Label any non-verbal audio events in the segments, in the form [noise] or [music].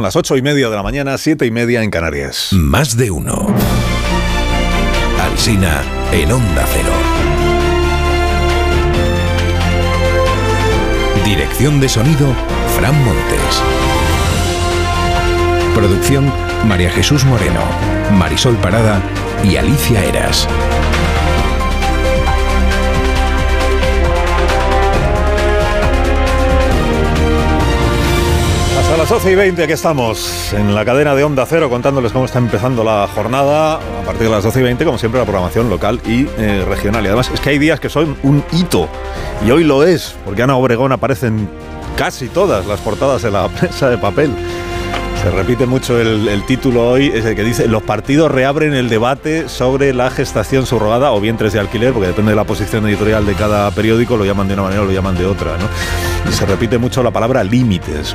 Las ocho y media de la mañana, siete y media en Canarias. Más de uno. Alsina en Onda Cero. Dirección de sonido, Fran Montes. Producción, María Jesús Moreno, Marisol Parada y Alicia Eras. Las 12 y 20 aquí estamos en la cadena de Onda Cero contándoles cómo está empezando la jornada a partir de las 12 y 20 como siempre la programación local y eh, regional y además es que hay días que son un hito y hoy lo es porque Ana Obregón aparece en casi todas las portadas de la [laughs] prensa de papel se repite mucho el, el, título hoy, es el que dice, los partidos reabren el debate sobre la gestación subrogada o vientres de alquiler, porque depende de la posición editorial de cada periódico, lo llaman de una manera o lo llaman de otra. ¿no? Se repite mucho la palabra límites.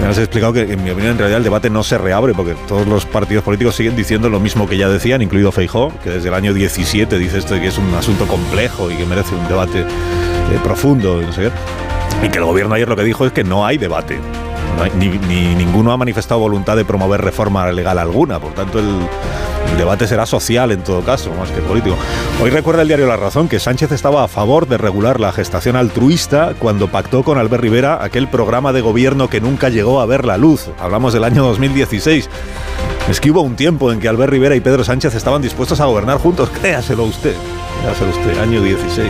Me has explicado que, en mi opinión, en realidad el debate no se reabre, porque todos los partidos políticos siguen diciendo lo mismo que ya decían, incluido Feijó, que desde el año 17 dice esto de que es un asunto complejo y que merece un debate eh, profundo, no sé qué. Y que el gobierno ayer lo que dijo es que no hay debate. Ni, ni, ninguno ha manifestado voluntad de promover reforma legal alguna, por tanto el, debate será social en todo caso, más que político. Hoy recuerda el diario La Razón que Sánchez estaba a favor de regular la gestación altruista cuando pactó con Albert Rivera aquel programa de gobierno que nunca llegó a ver la luz. Hablamos del año 2016. Es que hubo un tiempo en que Albert Rivera y Pedro Sánchez estaban dispuestos a gobernar juntos. Créaselo usted. Créaselo usted. Año 16.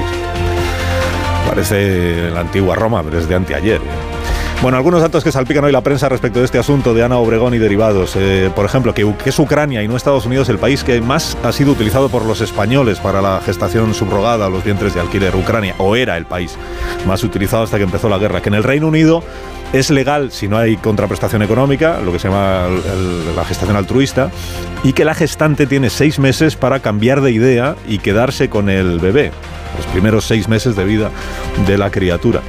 Parece la antigua Roma, pero es de anteayer. Bueno, algunos datos que salpican hoy la prensa respecto de este asunto de Ana Obregón y derivados. Eh, por ejemplo, que, es Ucrania y no Estados Unidos el país que más ha sido utilizado por los españoles para la gestación subrogada o los vientres de alquiler. Ucrania, o era el país más utilizado hasta que empezó la guerra. Que en el Reino Unido es legal si no hay contraprestación económica, lo que se llama la gestación altruista, y que la gestante tiene seis meses para cambiar de idea y quedarse con el bebé, los primeros seis meses de vida de la criatura.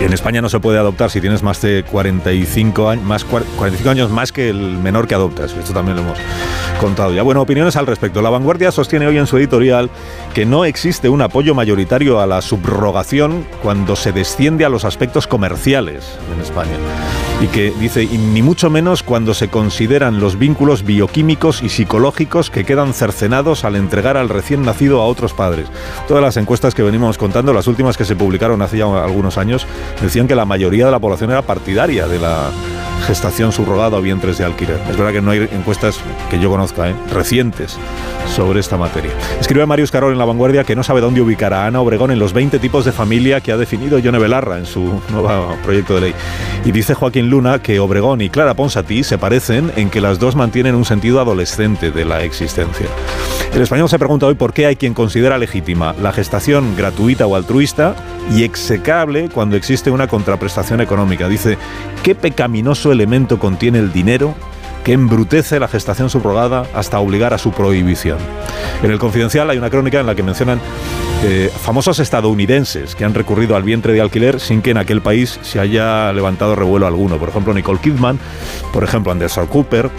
En España no se puede adoptar si tienes más de 45 años, más 45 años más que el menor que adoptas. Esto también lo hemos contado ya. Bueno, opiniones al respecto. La Vanguardia sostiene hoy en su editorial que no existe un apoyo mayoritario a la subrogación cuando se desciende a los aspectos comerciales en España. Y que dice, ni mucho menos cuando se consideran los vínculos bioquímicos y psicológicos que quedan cercenados al entregar al recién nacido a otros padres. Todas las encuestas que venimos contando, las últimas que se publicaron hace ya algunos años, decían que la mayoría de la población era partidaria de la gestación subrogada o vientres de alquiler. Es verdad que no hay encuestas que yo conozca, ¿eh? recientes, sobre esta materia. Escribe Marius Carol en La Vanguardia que no sabe dónde ubicar a Ana Obregón en los 20 tipos de familia que ha definido Yone Belarra en su nuevo proyecto de ley. Y dice Joaquín Luna que Obregón y Clara Ponsatí se parecen en que las dos mantienen un sentido adolescente de la existencia. El español se pregunta hoy por qué hay quien considera legítima la gestación gratuita o altruista y execrable cuando existe una contraprestación económica. Dice, ¿qué pecaminoso elemento contiene el dinero que embrutece la gestación subrogada hasta obligar a su prohibición? En el Confidencial hay una crónica en la que mencionan eh, famosos estadounidenses que han recurrido al vientre de alquiler sin que en aquel país se haya levantado revuelo alguno. Por ejemplo, Nicole Kidman, por ejemplo, Anderson Cooper,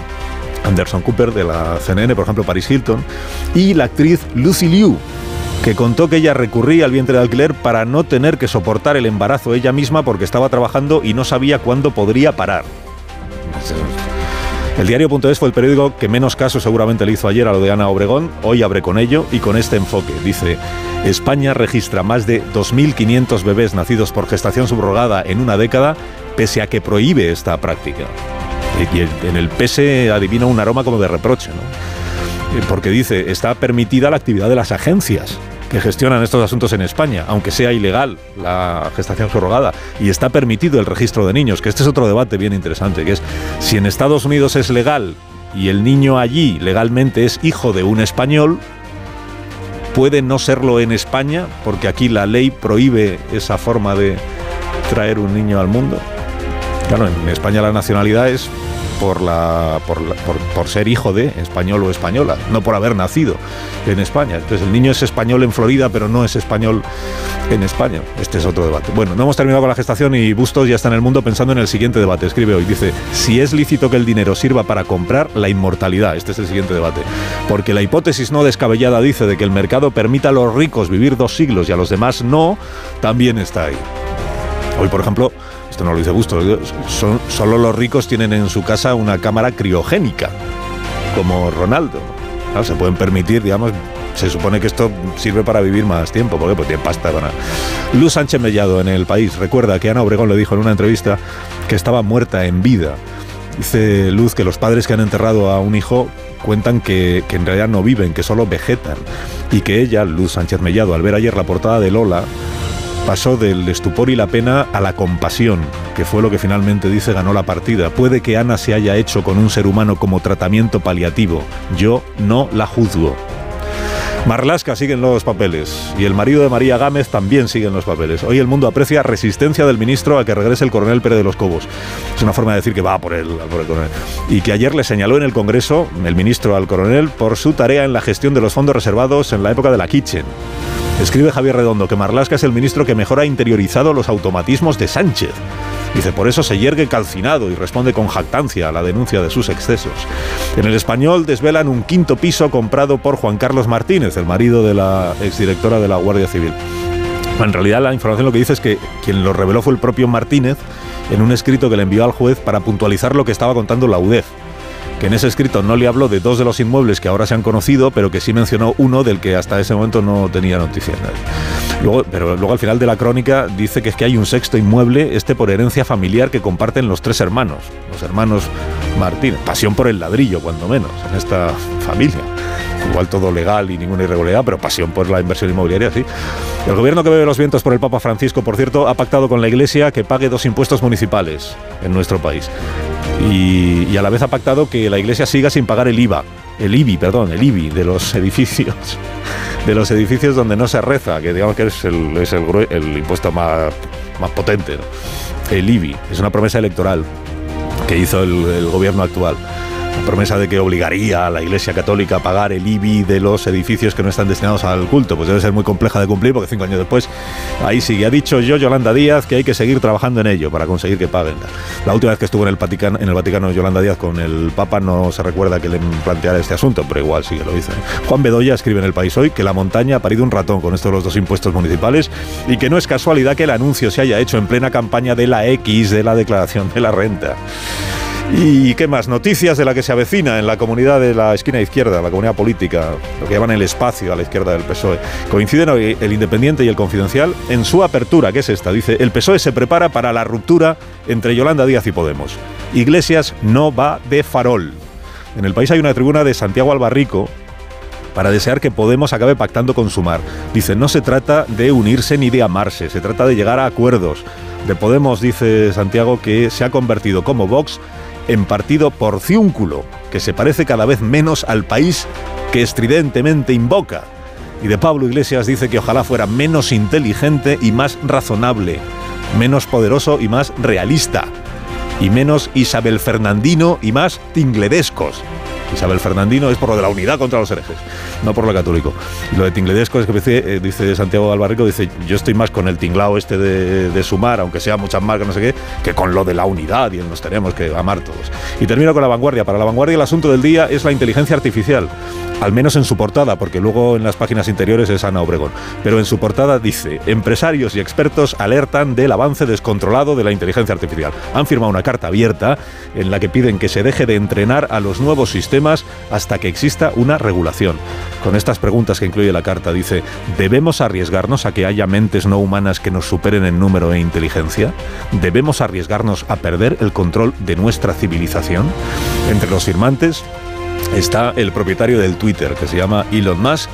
Anderson Cooper de la CNN, por ejemplo, Paris Hilton, y la actriz Lucy Liu, que contó que ella recurría al vientre de alquiler para no tener que soportar el embarazo ella misma porque estaba trabajando y no sabía cuándo podría parar. El diario.es fue el periódico que menos caso seguramente le hizo ayer a lo de Ana Obregón. Hoy abre con ello y con este enfoque. Dice, España registra más de 2.500 bebés nacidos por gestación subrogada en una década, pese a que prohíbe esta práctica. Y en el pese adivina un aroma como de reproche, ¿no? Porque dice, está permitida la actividad de las agencias que gestionan estos asuntos en España, aunque sea ilegal la gestación subrogada, y está permitido el registro de niños, que este es otro debate bien interesante, que es si en Estados Unidos es legal y el niño allí legalmente es hijo de un español, puede no serlo en España, porque aquí la ley prohíbe esa forma de traer un niño al mundo. Claro, en España la nacionalidad es por, la, por, la, por, por, ser hijo de español o española, no por haber nacido en España. Entonces el niño es español en Florida, pero no es español en España. Este es otro debate. Bueno, no hemos terminado con la gestación y Bustos ya está en el mundo pensando en el siguiente debate. Escribe hoy, dice, si es lícito que el dinero sirva para comprar la inmortalidad. Este es el siguiente debate. Porque la hipótesis no descabellada dice de que el mercado permita a los ricos vivir dos siglos y a los demás no, también está ahí. Hoy, por ejemplo, no lo dice Busto, son, solo los ricos tienen en su casa una cámara criogénica, como Ronaldo. se pueden permitir, digamos, se supone que esto sirve para vivir más tiempo, porque pues tiene pasta para... Luz Sánchez Mellado en El País recuerda que Ana Obregón le dijo en una entrevista que estaba muerta en vida. Dice Luz que los padres que han enterrado a un hijo cuentan que, que, en realidad no viven, que solo vegetan. Y que ella, Luz Sánchez Mellado, al ver ayer la portada de Lola, pasó del estupor y la pena a la compasión, que fue lo que finalmente dice ganó la partida. Puede que Ana se haya hecho con un ser humano como tratamiento paliativo. Yo no la juzgo. Marlasca sigue en los papeles y el marido de María Gámez también sigue en los papeles. Hoy el mundo aprecia resistencia del ministro a que regrese el coronel Pérez de los Cobos. Es una forma de decir que va por el, coronel. Y que ayer le señaló en el Congreso el ministro al coronel por su tarea en la gestión de los fondos reservados en la época de la Kitchen. Escribe Javier Redondo que Marlasca es el ministro que mejor ha interiorizado los automatismos de Sánchez. Dice, por eso se yergue calcinado y responde con jactancia a la denuncia de sus excesos. En el español desvelan un quinto piso comprado por Juan Carlos Martínez, el marido de la exdirectora de la Guardia Civil. En realidad la información lo que dice es que quien lo reveló fue el propio Martínez en un escrito que le envió al juez para puntualizar lo que estaba contando la UDEF que en ese escrito no le habló de dos de los inmuebles que ahora se han conocido, pero que sí mencionó uno del que hasta ese momento no tenía noticia. Luego, pero luego al final de la crónica dice que es que hay un sexto inmueble, este por herencia familiar que comparten los tres hermanos, los hermanos Martín. Pasión por el ladrillo, cuando menos, en esta familia. Igual todo legal y ninguna irregularidad, pero pasión por la inversión inmobiliaria, sí. El gobierno que bebe los vientos por el Papa Francisco, por cierto, ha pactado con la Iglesia que pague dos impuestos municipales en nuestro país. Y, a la vez ha pactado que la Iglesia siga sin pagar el IVA, el IBI, perdón, el IBI de los [laughs] edificios, de los edificios donde no se reza, que digamos que es el, es el, impuesto más, más potente, el IBI, es una promesa electoral que hizo el gobierno actual promesa de que obligaría a la Iglesia Católica a pagar el IBI de los edificios que no están destinados al culto. Pues debe ser muy compleja de cumplir porque cinco años después ahí sigue. Ha dicho yo, Yolanda Díaz, que hay que seguir trabajando en ello para conseguir que paguen. La última vez que estuvo en el Vaticano, en Yolanda Díaz con el Papa no se recuerda que le planteara este asunto, pero igual sí que lo dice. Juan Bedoya escribe en el país hoy que la montaña ha parido un ratón con estos los dos impuestos municipales y que no es casualidad que el anuncio se haya hecho en plena campaña de la X de la declaración de la renta. ¿Y qué más? Noticias de la que se avecina en la comunidad de la esquina izquierda, la comunidad política, lo que llaman el espacio a la izquierda del PSOE. Coinciden el Independiente y el Confidencial en su apertura, que es esta. Dice, el PSOE se prepara para la ruptura entre Yolanda Díaz y Podemos. Iglesias no va de farol. En el país hay una tribuna de Santiago Albarrico, para desear que Podemos acabe pactando con Sumar. Dice, no se trata de unirse ni de amarse, se trata de llegar a acuerdos. De Podemos dice Santiago que se ha convertido como Vox en partido porciúnculo, que se parece cada vez menos al país que estridentemente invoca. Y de Pablo Iglesias dice que ojalá fuera menos inteligente y más razonable, menos poderoso y más realista, y menos Isabel Fernandino y más tingledescos. Isabel Fernandino es por lo de la unidad contra los herejes, no por lo católico. lo de Tingledesco es que dice, eh, Santiago Albarrico, dice, yo estoy más con el tinglao este de, sumar, aunque sea muchas marcas, no sé qué, que con lo de la unidad y nos tenemos que amar todos. Y termino con la vanguardia. Para la vanguardia el asunto del día es la inteligencia artificial al menos en su portada, porque luego en las páginas interiores es Ana Obregón. Pero en su portada dice, empresarios y expertos alertan del avance descontrolado de la inteligencia artificial. Han firmado una carta abierta en la que piden que se deje de entrenar a los nuevos sistemas hasta que exista una regulación. Con estas preguntas que incluye la carta dice, ¿debemos arriesgarnos a que haya mentes no humanas que nos superen en número e inteligencia? ¿Debemos arriesgarnos a perder el control de nuestra civilización? Entre los firmantes está el propietario del Twitter, que se llama Elon Musk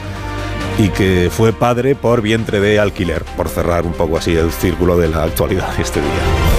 y que fue padre por vientre de alquiler, por cerrar un poco así el círculo de la actualidad este día.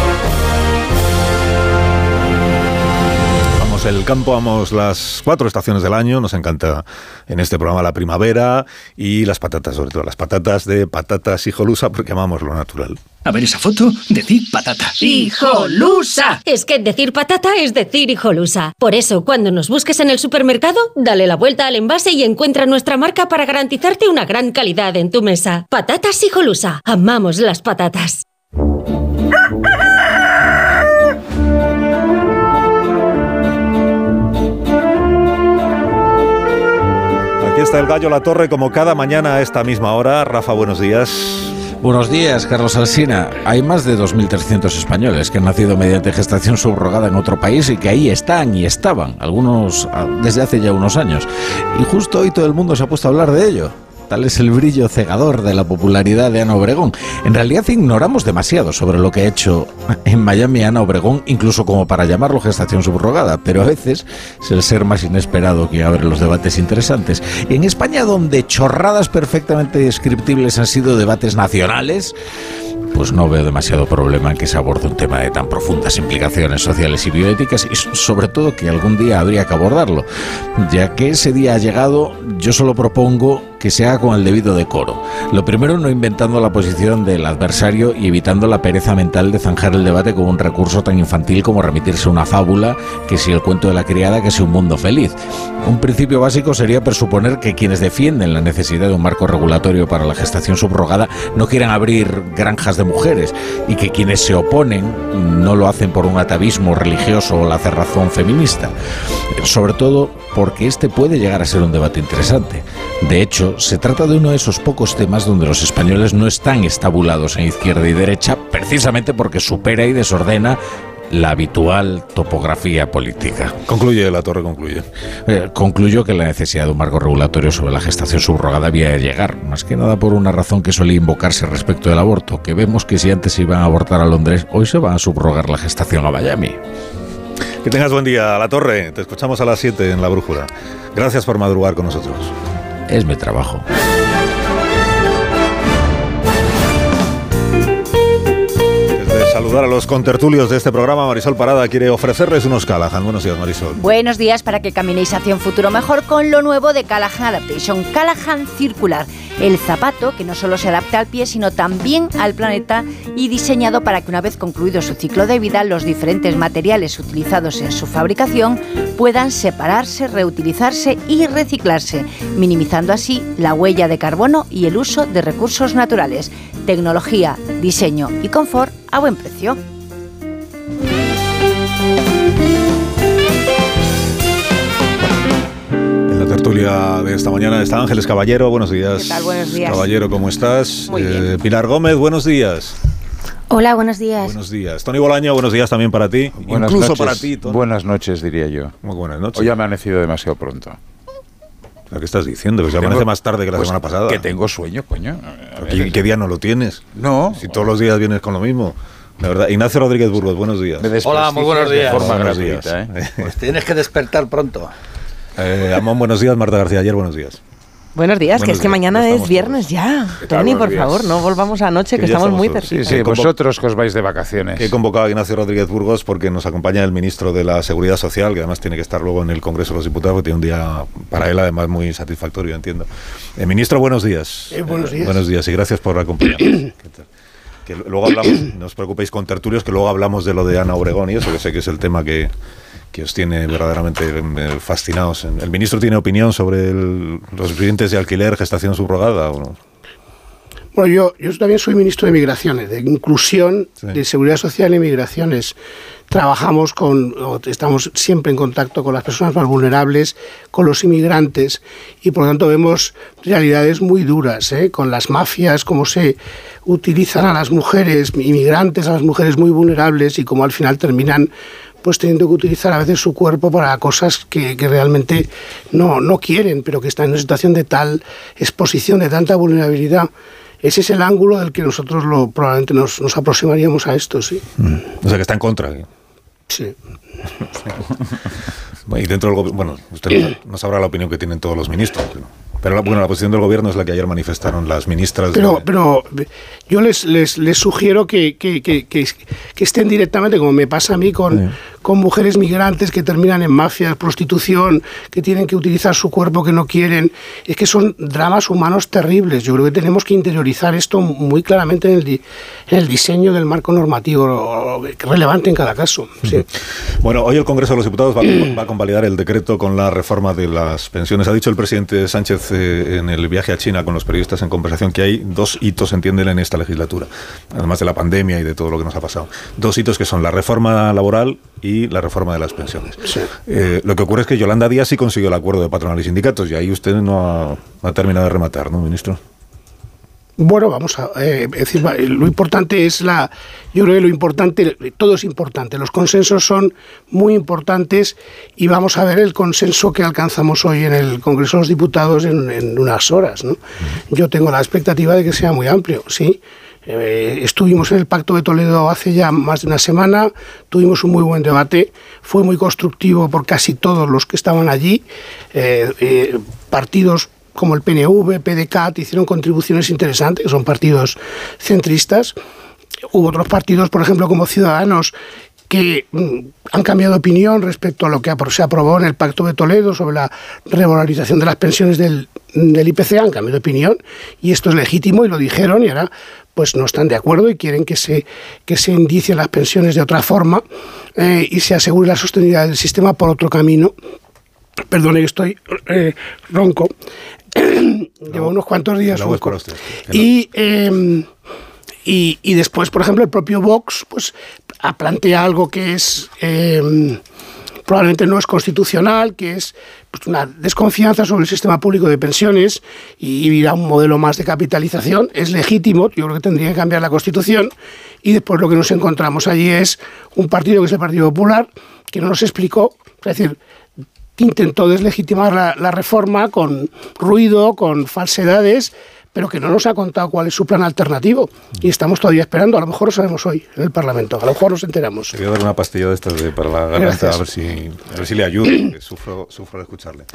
El campo, vamos las cuatro estaciones del año. Nos encanta en este programa la primavera y las patatas, sobre todo las patatas de patatas hijolusa, porque amamos lo natural. A ver esa foto, decir patata. ¡Hijolusa! Es que decir patata es decir hijolusa. Por eso, cuando nos busques en el supermercado, dale la vuelta al envase y encuentra nuestra marca para garantizarte una gran calidad en tu mesa. Patatas hijolusa. Amamos las patatas. Está el gallo La Torre como cada mañana a esta misma hora. Rafa, buenos días. Buenos días, Carlos Alsina. Hay más de 2.300 españoles que han nacido mediante gestación subrogada en otro país y que ahí están y estaban, algunos ah, desde hace ya unos años. Y justo hoy todo el mundo se ha puesto a hablar de ello. Tal es el brillo cegador de la popularidad de Ana Obregón. En realidad ignoramos demasiado sobre lo que ha hecho en Miami Ana Obregón, incluso como para llamarlo gestación subrogada, pero a veces es el ser más inesperado que abre los debates interesantes. En España, donde chorradas perfectamente descriptibles han sido debates nacionales, pues no veo demasiado problema en que se aborde un tema de tan profundas implicaciones sociales y bioéticas y sobre todo que algún día habría que abordarlo. Ya que ese día ha llegado, yo solo propongo que se haga con el debido decoro. Lo primero, no inventando la posición del adversario y evitando la pereza mental de zanjar el debate con un recurso tan infantil como remitirse a una fábula, que si el cuento de la criada, que sea un mundo feliz. Un principio básico sería presuponer que quienes defienden la necesidad de un marco regulatorio para la gestación subrogada no quieran abrir granjas de mujeres y que quienes se oponen no lo hacen por un atavismo religioso o la cerrazón feminista. Sobre todo porque este puede llegar a ser un debate interesante. De hecho, se trata de uno de esos pocos temas donde los españoles no están estabulados en izquierda y derecha, precisamente porque supera y desordena la habitual topografía política. Concluye, la torre concluye. Eh, concluyo que la necesidad de un marco regulatorio sobre la gestación subrogada había de llegar, más que nada por una razón que suele invocarse respecto del aborto, que vemos que si antes se iban a abortar a Londres, hoy se va a subrogar la gestación a Miami. Que tengas buen día, La Torre. Te escuchamos a las 7 en La Brújula. Gracias por madrugar con nosotros. Es mi trabajo. Saludar a los contertulios de este programa, Marisol Parada quiere ofrecerles unos Callahan. Buenos días, Marisol. Buenos días para que caminéis hacia un futuro mejor con lo nuevo de Callahan Adaptation. Callahan Circular, el zapato que no solo se adapta al pie, sino también al planeta y diseñado para que una vez concluido su ciclo de vida, los diferentes materiales utilizados en su fabricación puedan separarse, reutilizarse y reciclarse, minimizando así la huella de carbono y el uso de recursos naturales. Tecnología, diseño y confort a buen precio. En la tertulia de esta mañana está Ángeles Caballero. Buenos días. ¿Qué tal? Buenos días. Caballero, ¿cómo estás? Muy bien. Eh, Pilar Gómez, buenos días. Hola, buenos días. Buenos días. Tony Bolaño, buenos días también para ti. Buenas Incluso noches. para ti, Tony. Buenas noches, diría yo. Muy buenas noches. Hoy ha amanecido demasiado pronto. ¿Pero ¿Qué estás diciendo? Que se Tengo- amanece más tarde que la pues, semana pasada. Que tengo sueño, coño. ¿Pero ¿Qué, qué día no lo tienes? No. Si todos los días vienes con lo mismo. De verdad. Ignacio Rodríguez Burgos, buenos días. Me Hola, muy buenos días. De forma Buenos gratuita, días. ¿eh? [laughs] Pues tienes que despertar pronto. Eh, Amón, buenos días. Marta García, ayer, buenos días. Buenos días, Buenos que es que días, mañana ya es viernes ya. Tony, por días. favor, no volvamos a noche, que, Que estamos muy estamos todos. cerquita. Sí, sí, vosotros que os vais de vacaciones. He convocado a Ignacio Rodríguez Burgos porque nos acompaña el ministro de la Seguridad Social, que además tiene que estar luego en el Congreso de los Diputados, que tiene un día para él además muy satisfactorio, entiendo. Eh, ministro, buenos días. buenos Eh, días. buenos días y gracias por acompañarnos. [clears throat] ¿Qué tal? Que luego hablamos, no os preocupéis con tertulios, que luego hablamos de lo de Ana Obregón y eso, que sé que es el tema que, que os tiene verdaderamente eh, fascinados. ¿El ministro tiene opinión sobre el- los vivientes de alquiler, gestación subrogada? O no? Bueno, yo, yo también soy ministro de Migraciones, de Inclusión, Sí. de Seguridad Social y Migraciones. Trabajamos con, o estamos siempre en contacto con las personas más vulnerables, con los inmigrantes, y por lo tanto vemos realidades muy duras, ¿eh? con las mafias, cómo se utilizan a las mujeres inmigrantes, a las mujeres muy vulnerables, y cómo al final terminan pues teniendo que utilizar a veces su cuerpo para cosas que, que realmente no, no quieren, pero que están en una situación de tal exposición, de tanta vulnerabilidad. Ese es el ángulo del que nosotros lo, probablemente nos, nos aproximaríamos a esto, sí. O sea, que está en contra. sí. [laughs] Bueno, Y dentro del gobierno, bueno, usted no, sabrá la opinión que tienen todos los ministros, pero, pero la, bueno, la posición del gobierno es la que ayer manifestaron las ministras. Pero, de- pero yo les, les, les sugiero que, que, que, que- que estén directamente, como me pasa a mí, con, con mujeres migrantes que terminan en mafias, prostitución, que tienen que utilizar su cuerpo que no quieren. Es que son dramas humanos terribles. Yo creo que tenemos que interiorizar esto muy claramente en el, di- en el diseño del marco normativo relevante en cada caso. Bueno, hoy el Congreso de los Diputados va a convalidar el decreto con la reforma de las pensiones. Ha dicho el presidente Sánchez eh, en el viaje a China con los periodistas en conversación que hay dos hitos, entienden, en esta legislatura, además de la pandemia y de todo lo que nos ha pasado. Dos hitos que son la reforma laboral y la reforma de las pensiones. Eh, lo que ocurre es que Yolanda Díaz sí consiguió el acuerdo de patronal y sindicatos y ahí usted no ha, no ha terminado de rematar, ¿no, ministro? Bueno, vamos a eh, decir, lo importante es la, yo creo que lo importante, todo es importante, los consensos son muy importantes y vamos a ver el consenso que alcanzamos hoy en el Congreso de los Diputados en, en unas horas. ¿no? Yo tengo la expectativa de que sea muy amplio, sí. Eh, estuvimos en el Pacto de Toledo hace ya más de una semana, tuvimos un muy buen debate, fue muy constructivo por casi todos los que estaban allí, eh, eh, partidos como el PNV, PDCAT, hicieron contribuciones interesantes, que son partidos centristas. Hubo otros partidos, por ejemplo, como Ciudadanos, que mm, han cambiado de opinión respecto a lo que se aprobó en el Pacto de Toledo sobre la revalorización de las pensiones del, del IPC, han cambiado de opinión y esto es legítimo y lo dijeron y ahora pues no están de acuerdo y quieren que se, que se indicien las pensiones de otra forma eh, y se asegure la sostenibilidad del sistema por otro camino. Perdone que estoy eh, ronco. [coughs] Llevo unos cuantos días No, es ronco. para usted, que no. Y, eh, y, y después, por ejemplo, el propio Vox pues, plantea algo que es eh, probablemente no es constitucional, que es pues, una desconfianza sobre el sistema público de pensiones y ir a un modelo más de capitalización. Es legítimo, yo creo que tendría que cambiar la Constitución. Y después lo que nos encontramos allí es un partido que es el Partido Popular, que no nos explicó, es decir, intentó deslegitimar la reforma con ruido, con falsedades, pero que no nos ha contado cuál es su plan alternativo. Y estamos todavía esperando, a lo mejor lo sabemos hoy en el Parlamento, a lo mejor nos enteramos. Te voy a dar una pastilla de estas de- para la garganta, a ver, si, a ver si le ayuda, [clears throat] que sufro, sufro al escucharle.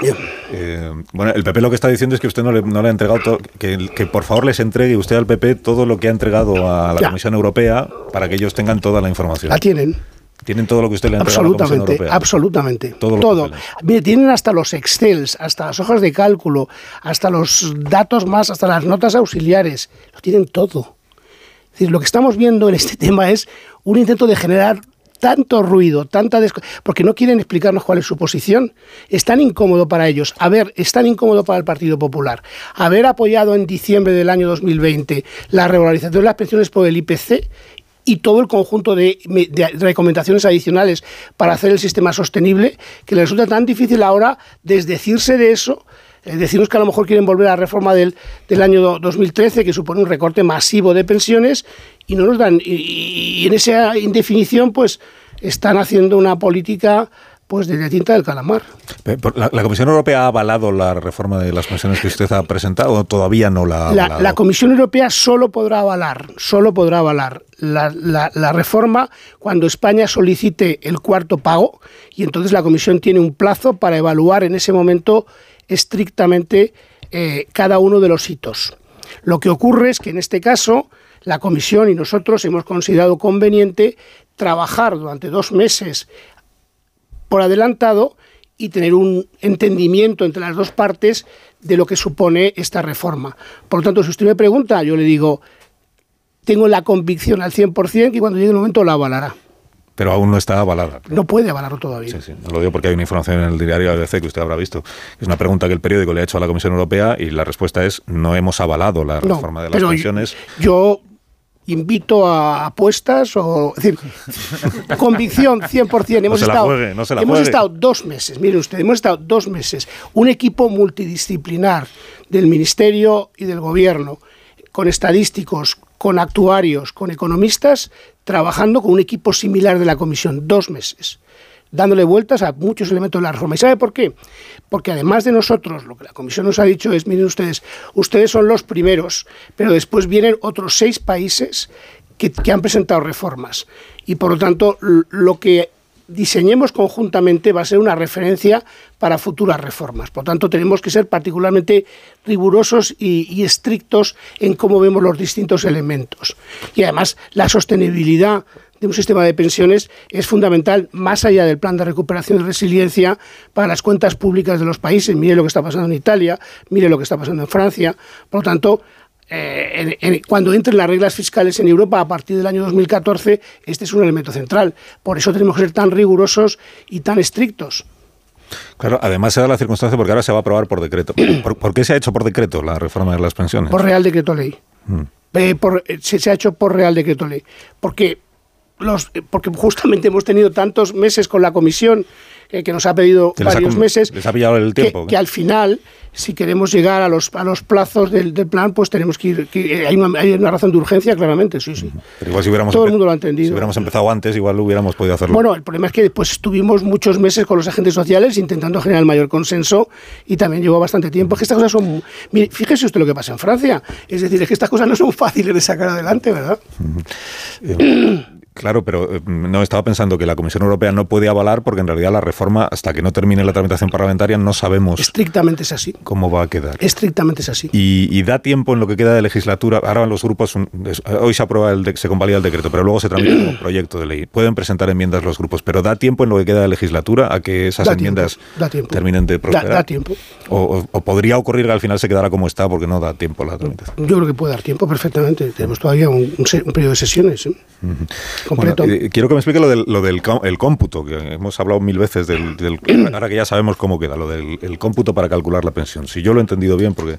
Eh, bueno, el PP lo que está diciendo es que usted no le, no le ha entregado, to- que, que por favor les entregue usted al PP todo lo que ha entregado a la Ya. Comisión Europea para que ellos tengan toda la información. La tienen. Tienen todo lo que usted le ha entregado a la Absolutamente, absolutamente. Todo Todo. Mire, tienen hasta los Excels, hasta las hojas de cálculo, hasta los datos más, hasta las notas auxiliares. Lo tienen todo. Es decir, lo que estamos viendo en este [laughs] tema es un intento de generar tanto ruido, tanta porque no quieren explicarnos cuál es su posición. Es tan incómodo para ellos. A ver, es tan incómodo para el Partido Popular. Haber apoyado en diciembre del año 2020 la revalorización de las pensiones por el IPC y todo el conjunto de, me- de recomendaciones adicionales para hacer el sistema sostenible, que les resulta tan difícil ahora desdecirse de eso, eh, decirnos que a lo mejor quieren volver a la reforma del, del año do- 2013, que supone un recorte masivo de pensiones, y no nos dan. Y en esa indefinición, pues están haciendo una política pues de tinta del calamar. ¿La, la Comisión Europea ha avalado la reforma de las pensiones que usted ha presentado o todavía no la ha La, avalado? la Comisión Europea solo podrá avalar, solo podrá avalar la, la- la reforma cuando España solicite el cuarto pago y entonces la Comisión tiene un plazo para evaluar en ese momento estrictamente eh, cada uno de los hitos. Lo que ocurre es que en este caso la Comisión y nosotros hemos considerado conveniente trabajar durante dos meses por adelantado y tener un entendimiento entre las dos partes de lo que supone esta reforma. Por lo tanto, si usted me pregunta, yo le digo, tengo la convicción al 100% que cuando llegue el momento la avalará. Pero aún no está avalada. No puede avalarlo todavía. Sí, sí. Lo digo porque hay una información en el diario ABC que usted habrá visto. Es una pregunta que el periódico le ha hecho a la Comisión Europea y la respuesta es no hemos avalado la No, reforma de las yo- pensiones. Yo invito a apuestas o es decir, [laughs] convicción 100%. Hemos, se la estado, juegue, no se la hemos juegue. estado dos meses, miren ustedes, hemos estado dos meses, un equipo multidisciplinar del Ministerio y del Gobierno, con estadísticos, con actuarios, con economistas, trabajando con un equipo similar de la Comisión, dos meses dándole vueltas a muchos elementos de la reforma. ¿Y sabe por qué? Porque además de nosotros, lo que la Comisión nos ha dicho es, miren ustedes, ustedes son los primeros, pero después vienen otros seis países que, han presentado reformas. Y por lo tanto, lo que diseñemos conjuntamente va a ser una referencia para futuras reformas. Por tanto, tenemos que ser particularmente rigurosos y, y estrictos en cómo vemos los distintos elementos. Y además, la sostenibilidad de un sistema de pensiones es fundamental más allá del plan de recuperación y resiliencia para las cuentas públicas de los países. Mire lo que está pasando en Italia, mire lo que está pasando en Francia. Por lo tanto, eh, en- en- cuando entren las reglas fiscales en Europa a partir del año 2014, este es un elemento central. Por eso tenemos que ser tan rigurosos y tan estrictos. Claro, además se da la circunstancia porque ahora se va a aprobar por decreto. [clears throat] ¿Por, por qué se ha hecho por decreto la reforma de las pensiones? Por Real Decreto Ley. Mm. Eh, por- eh, se, se ha hecho por Real Decreto Ley. Porque los, eh, porque justamente hemos tenido tantos meses con la comisión eh, que nos ha pedido Que les ha varios meses, les ha pillado el que- tiempo. que, al final, si queremos llegar a los, a los plazos del, del plan, pues tenemos que ir. que, eh, hay, una, hay una razón de urgencia, claramente, sí, sí. Pero igual si hubiéramos, Todo el mundo lo ha entendido. si hubiéramos empezado antes, igual hubiéramos podido hacerlo. Bueno, el problema es que después estuvimos muchos meses con los agentes sociales intentando generar el mayor consenso y también llevó bastante tiempo. Es que estas cosas son... Mire, fíjese usted lo que pasa en Francia. Es decir, es que estas cosas no son fáciles de sacar adelante, ¿verdad? [clears throat] Claro, pero eh, no estaba pensando que la Comisión Europea no puede avalar porque en realidad la reforma, hasta que no termine la tramitación parlamentaria, no sabemos Estrictamente es así. cómo va a quedar. Estrictamente es así. Y, y da tiempo en lo que queda de legislatura. Ahora los grupos, un- es- hoy se aprueba el, de- se convalida el decreto, pero luego se tramita como proyecto de ley. Pueden presentar enmiendas los grupos, pero da tiempo en lo que queda de legislatura a que esas Da tiempo, enmiendas da tiempo. terminen de Da, prosperar. da tiempo. O, o- o podría ocurrir que al final se quedara como está porque no da tiempo la tramitación. Yo creo que puede dar tiempo perfectamente. Tenemos todavía un, un un periodo de sesiones ¿eh? Completo. Bueno, eh, quiero que me explique lo del, lo del có- el cómputo, que hemos hablado mil veces del, del- [clears throat] ahora que ya sabemos cómo queda, lo del el cómputo para calcular la pensión. Si yo lo he entendido bien, porque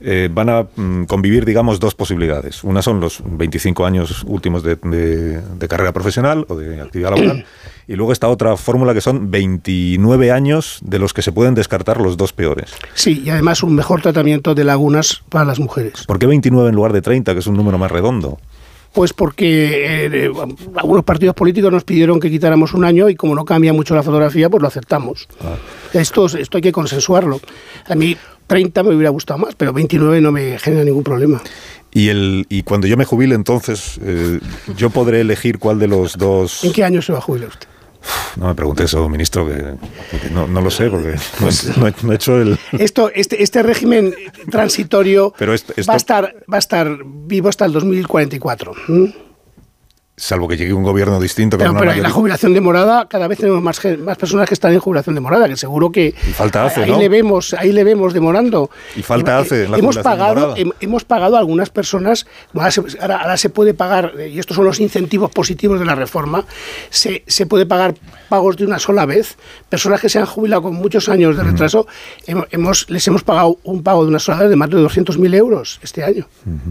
eh, van a mm, convivir, digamos, dos posibilidades. Una son los 25 años últimos de, de- de carrera profesional o de actividad laboral, [clears throat] y luego está otra fórmula que son 29 años de los que se pueden descartar los dos peores. Sí, y además un mejor tratamiento de lagunas para las mujeres. ¿Por qué 29 en lugar de 30, que es un número más redondo? Pues porque eh, eh, algunos partidos políticos nos pidieron que quitáramos un año y como no cambia mucho la fotografía, pues lo aceptamos. Esto, esto hay que consensuarlo. A mí 30 me hubiera gustado más, pero 29 no me genera ningún problema. Y, el, y cuando yo me jubile, entonces, eh, yo podré elegir cuál de los dos... ¿En qué año se va a jubilar usted? No me pregunte eso, ministro, que, que no, no lo sé, porque no, no no he hecho el... Esto, este, este régimen transitorio Pero esto- esto- va, a estar, va a estar vivo hasta el 2044. ¿m? Salvo que llegue un gobierno distinto con Pero, una pero en la mayoría- jubilación demorada, cada vez tenemos más, más personas que están en jubilación demorada, que seguro que Y falta hace, ahí ¿no? le vemos, ahí le vemos demorando. Y falta hace en la hemos pagado, hem- hemos pagado a algunas personas, ahora se, ahora- ahora se puede pagar, eh, y estos son los incentivos positivos de la reforma, se, se puede pagar pagos de una sola vez. Personas que se han jubilado con muchos años de retraso, hemos, hemos- les hemos pagado un pago de una sola vez de más de 200.000 euros este año,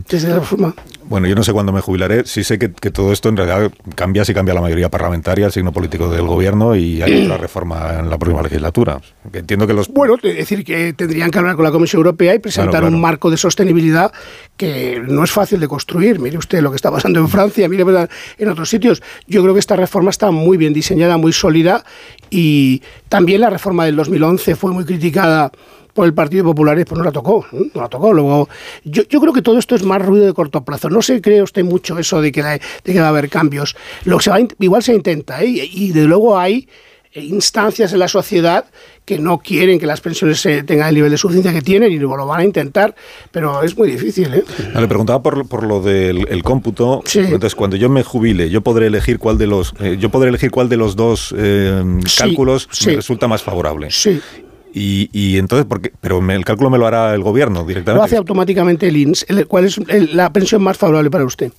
desde la reforma. Bueno, yo no sé cuándo me jubilaré. Sí sé que, que todo esto en realidad cambia si cambia la mayoría parlamentaria, el signo político del gobierno y hay [clears throat] otra reforma en la próxima legislatura. Entiendo que los... Bueno, es decir, que tendrían que hablar con la Comisión Europea y presentar Claro, claro. un marco de sostenibilidad que no es fácil de construir. Mire usted lo que está pasando en Francia, mire ¿verdad? en otros sitios. Yo creo que esta reforma está muy bien diseñada, muy sólida y también la reforma del 2011 fue muy criticada por el Partido Popular pues no la tocó, ¿eh? no la tocó. Luego, yo, yo creo que todo esto es más ruido de corto plazo. No se cree usted mucho eso de que, la- de que va a haber cambios. Lo que se va igual se intenta, ¿eh? y, y de luego hay eh, instancias en la sociedad que no quieren que las pensiones tengan el nivel de suficiencia que tienen y lo van a intentar, pero es muy difícil. ¿eh? No, le preguntaba por, por lo del el cómputo. Entonces, cuando yo me jubile, yo podré elegir cuál de los, eh, yo podré elegir cuál de los dos eh, Sí, cálculos sí. me resulta más favorable. Sí. Y, y entonces, ¿por qué? Pero me- el cálculo me lo hará el gobierno directamente. Lo hace automáticamente el INS. El- ¿Cuál es el- la pensión más favorable para usted?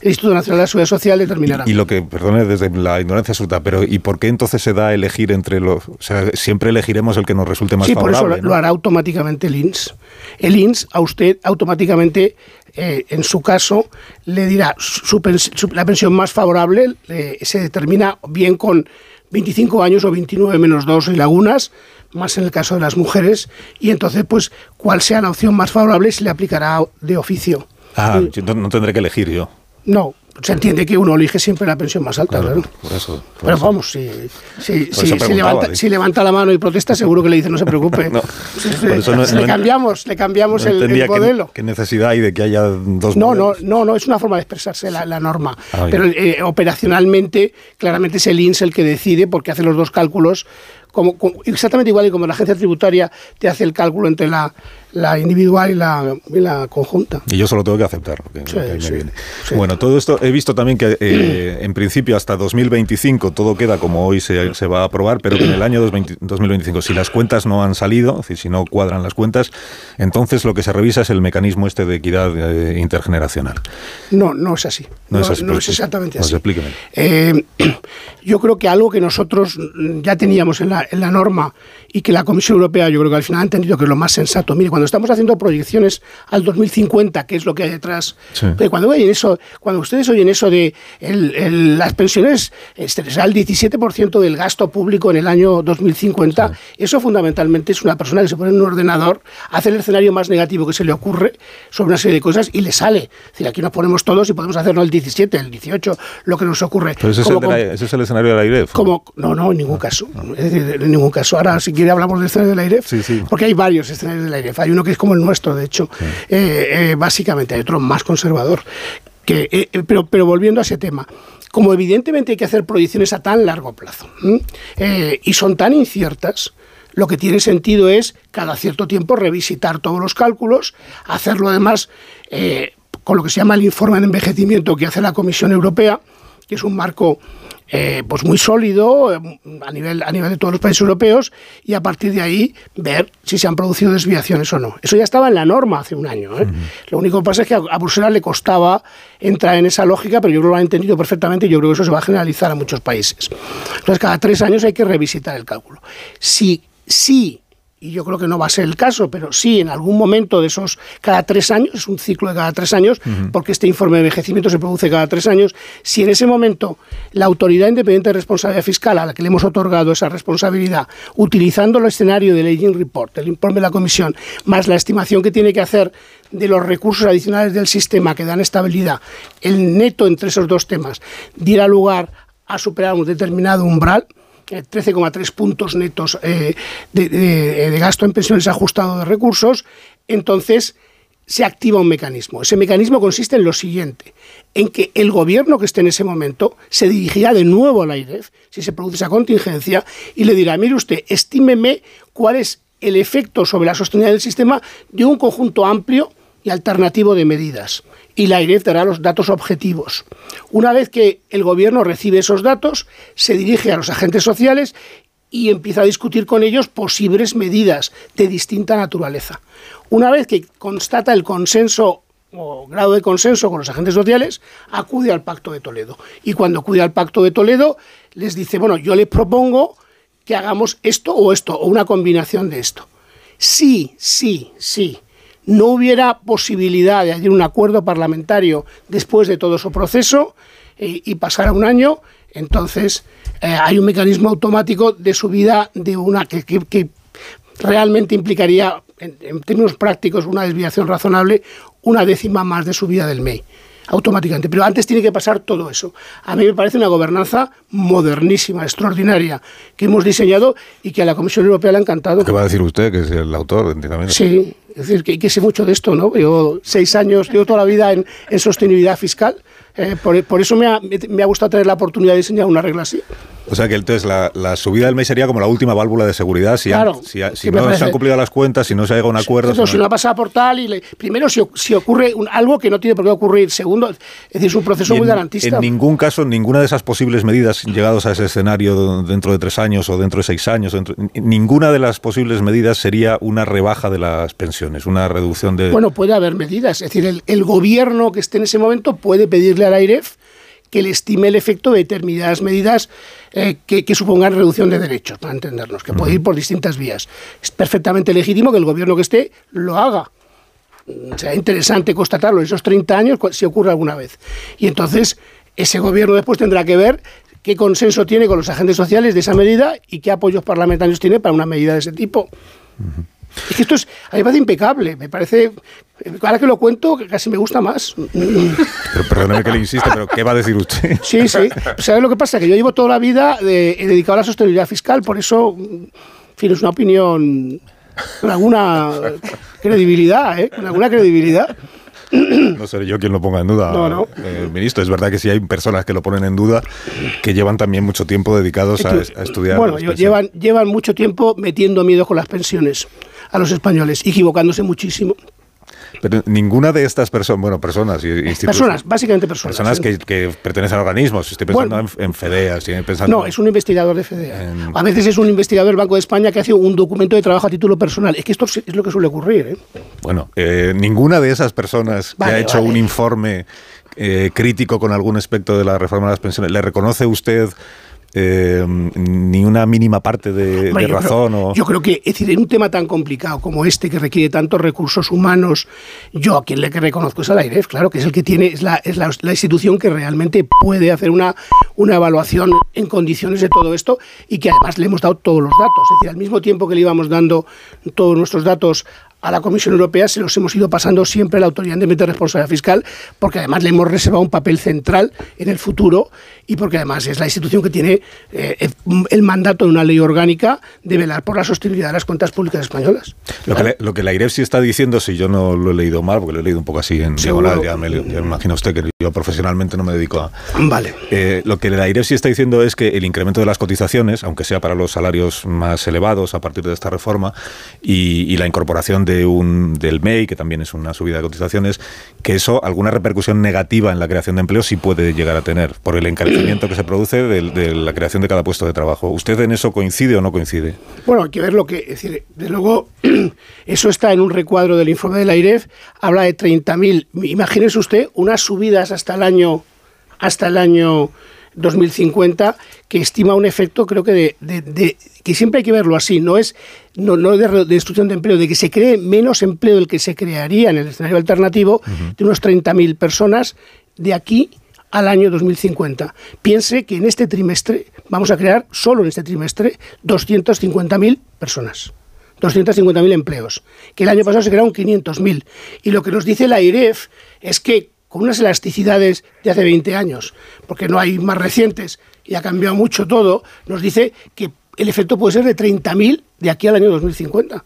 El Instituto Nacional de la Seguridad Social determinará. Y lo que, perdone desde la ignorancia absoluta, pero ¿y por qué entonces se da a elegir entre los... O sea, siempre elegiremos el que nos resulte más sí, por eso favorable. lo, hará automáticamente el INS. El INS a usted automáticamente, eh, en su caso, le dirá su su- la pensión más favorable eh, se determina bien con 25 años o 29 menos 2 en lagunas, más en el caso de las mujeres, y entonces, pues, cuál sea la opción más favorable se le aplicará de oficio. Ah, yo no, no tendré que elegir yo. No, se entiende que uno elige siempre la pensión más alta, claro. Por eso. por Pero vamos, si, si, si- levanta, ¿eh? si levanta la mano y protesta, seguro que le dice no se preocupe. [laughs] No, por eso no- le no- cambiamos, le cambiamos el, el entendía qué- modelo. Qué, necesidad hay de que haya dos No, no, modelos. no, no, es una forma de expresarse la, la norma. Ah. Pero eh, operacionalmente, claramente es el INS el que decide porque hace los dos cálculos. Como, como- exactamente igual que como la agencia tributaria te hace el cálculo entre la, la individual y la, y la conjunta. Y yo solo tengo que aceptar. Sí, porque ahí me sí, viene. Bueno, todo esto he visto también que eh, [clears throat] en principio hasta 2025 todo queda como hoy se, se va a aprobar, pero que en el año 20 2025, si las cuentas no han salido, es decir, si no cuadran las cuentas, entonces lo que se revisa es el mecanismo este de equidad eh, intergeneracional. No, no es así. No, es así, no pues, es exactamente pues así. explíqueme. Eh, [clears throat] yo creo que algo que nosotros ya teníamos en la, en la norma y que la Comisión Europea yo creo que al final ha entendido que es lo más sensato. Mire, cuando estamos haciendo proyecciones al 2050, que es lo que hay detrás, Sí. cuando, oyen eso, cuando ustedes oyen eso de el- el- las pensiones, este, será el 17% del gasto público en el año 2050, eso fundamentalmente es una persona que se pone en un ordenador, hace el escenario más negativo que se le ocurre sobre una serie de cosas y le sale. Es decir, aquí nos ponemos todos y podemos hacerlo el 17, el 18, lo que nos ocurre. Pero ese es, el de la- ese es el escenario de la IREF. como, no, no, en ningún caso. Es decir, en ningún caso. Ahora, si quiere, hablamos del escenario del AIREF, porque hay varios escenarios del AIREF. Hay uno que es como el nuestro, de hecho. Eh, eh, básicamente, hay otro más conservador. Que, eh, pero, pero volviendo a ese tema, como evidentemente hay que hacer proyecciones a tan largo plazo y son tan inciertas, lo que tiene sentido es cada cierto tiempo revisitar todos los cálculos, hacerlo además con lo que se llama el informe de envejecimiento que hace la Comisión Europea, que es un marco eh, pues muy sólido eh, a nivel, a nivel de todos los países europeos y a partir de ahí ver si se han producido desviaciones o no. Eso ya estaba en la norma hace un año. ¿eh? Lo único que pasa es que a, a Bruselas le costaba entrar en esa lógica, pero yo creo que lo han entendido perfectamente y yo creo que eso se va a generalizar a muchos países. Entonces, cada tres años hay que revisitar el cálculo. Si, si y yo creo que no va a ser el caso, pero sí en algún momento de esos cada tres años, es un ciclo de cada tres años, porque este informe de envejecimiento se produce cada tres años, si en ese momento la Autoridad Independiente de Responsabilidad Fiscal, a la que le hemos otorgado esa responsabilidad, utilizando el escenario del Aging Report, el informe de la Comisión, más la estimación que tiene que hacer de los recursos adicionales del sistema que dan estabilidad, el neto entre esos dos temas, diera lugar a superar un determinado umbral, 13,3 puntos netos eh, de, de- de gasto en pensiones ajustado de recursos, entonces se activa un mecanismo. Ese mecanismo consiste en lo siguiente, en que el gobierno que esté en ese momento se dirigirá de nuevo a la IREF, si se produce esa contingencia, y le dirá, mire usted, estímeme cuál es el efecto sobre la sostenibilidad del sistema de un conjunto amplio y alternativo de medidas. Y la IREF dará los datos objetivos. Una vez que el gobierno recibe esos datos, se dirige a los agentes sociales y empieza a discutir con ellos posibles medidas de distinta naturaleza. Una vez que constata el consenso o grado de consenso con los agentes sociales, acude al Pacto de Toledo. Y cuando acude al Pacto de Toledo, les dice, bueno, yo le propongo que hagamos esto o esto, o una combinación de esto. Sí, sí, sí. No hubiera posibilidad de hacer un acuerdo parlamentario después de todo su proceso eh, y pasar a un año, entonces eh, hay un mecanismo automático de subida de una que realmente implicaría, en, en términos prácticos, una desviación razonable, una décima más de subida del MEI automáticamente. Pero antes tiene que pasar todo eso. A mí me parece una gobernanza modernísima, extraordinaria, que hemos diseñado y que a la Comisión Europea le ha encantado. ¿Qué va a decir usted, que es el autor? entiendamente? Sí, es decir, que, que sé mucho de esto, ¿no? Yo seis años, llevo toda la vida en, en sostenibilidad fiscal, eh, por, por eso me ha, me ha gustado tener la oportunidad de diseñar una regla así. O sea que entonces la, la subida del mes sería como la última válvula de seguridad si, han- Claro, si, ha- no se han cumplido las cuentas, si no se ha llegado a un acuerdo. Si si no- no pasa por tal, y le- primero, si, si ocurre un- algo que no tiene por qué ocurrir. Segundo, es decir, es un proceso muy garantista. en ningún caso, ninguna de esas posibles medidas llegados a ese escenario dentro de tres años o dentro de seis años, dentro- ninguna de las posibles medidas sería una rebaja de las pensiones, una reducción de... Bueno, puede haber medidas. Es decir, el, el gobierno que esté en ese momento puede pedirle a la AIREF que le estime el efecto de determinadas medidas eh, que, que supongan reducción de derechos, para entendernos, que puede ir por distintas vías. Es perfectamente legítimo que el gobierno que esté lo haga. Será interesante constatarlo en esos 30 años si ocurre alguna vez. Y entonces ese gobierno después tendrá que ver qué consenso tiene con los agentes sociales de esa medida y qué apoyos parlamentarios tiene para una medida de ese tipo. Es que esto es, a mí me parece impecable, me parece, ahora que lo cuento, que casi me gusta más. Pero perdóneme que le insiste, pero ¿qué va a decir usted? Sí, sí. ¿Sabes lo que pasa? Que yo llevo toda la vida de- he dedicado a la sostenibilidad fiscal, por eso, en fin, es una opinión con alguna credibilidad, ¿eh? Con alguna credibilidad. No seré yo quien lo ponga en duda, No, no. eh, ministro. Es verdad que sí hay personas que lo ponen en duda, que llevan también mucho tiempo dedicados a, a estudiar. Bueno, llevan, llevan mucho tiempo metiendo miedo con las pensiones a los españoles, equivocándose muchísimo. Pero ninguna de estas personas, bueno, personas y instituciones. Personas, básicamente personas. Personas ¿eh? que, que pertenecen a organismos. Estoy pensando en, en FEDEA, estoy pensando. No, es un investigador de FEDEA. A veces es un investigador del Banco de España que hace un documento de trabajo a título personal. Es que esto es lo que suele ocurrir. ¿eh? Bueno, eh, ninguna de esas personas Vale, que ha hecho vale. un informe eh, crítico con algún aspecto de la reforma de las pensiones, ¿le reconoce usted eh, ni una mínima parte de, Hombre, de yo razón? creo, o... yo creo que, es decir, en un tema tan complicado como este, que requiere tantos recursos humanos, yo a quien le reconozco es al AIREF, claro, que es el que tiene, es la, es la, la institución que realmente puede hacer una, una evaluación en condiciones de todo esto y que además le hemos dado todos los datos. Es decir, al mismo tiempo que le íbamos dando todos nuestros datos a la Comisión Europea se los hemos ido pasando siempre a la Autoridad de Responsabilidad Fiscal, porque además le hemos reservado un papel central en el futuro y porque además es la institución que tiene eh, el mandato de una ley orgánica de velar por la sostenibilidad de las cuentas públicas españolas. Lo que, le- lo que la IREF sí está diciendo, si yo no lo he leído mal, porque lo he leído un poco así en diagonal, ya me, ya me imagino usted que yo profesionalmente no me dedico a... Vale. Eh, lo que la IREF sí está diciendo es que el incremento de las cotizaciones, aunque sea para los salarios más elevados a partir de esta reforma, y, y la incorporación de un del MEI, que también es una subida de cotizaciones, que eso, alguna repercusión negativa en la creación de empleo sí puede llegar a tener, por el encarecimiento que se produce del- de, la creación de cada puesto de trabajo. ¿Usted en eso coincide o no coincide? Bueno, hay que ver lo que. Es decir, de luego, [clears throat] eso está en un recuadro del informe de la IREF, habla de 30.000. Imagínese usted unas subidas hasta el año. hasta el año 2050 que estima un efecto creo que de, de- de- que siempre hay que verlo así no es no, no de destrucción de empleo de que se cree menos empleo del que se crearía en el escenario alternativo de unos 30.000 personas de aquí al año 2050. Piense que en este trimestre vamos a crear, solo en este trimestre, 250.000 personas. 250.000 empleos, que el año pasado se crearon 500.000. Y lo que nos dice la IREF es que con unas elasticidades de hace 20 años, porque no hay más recientes y ha cambiado mucho todo, nos dice que el efecto puede ser de 30.000 de aquí al año 2050.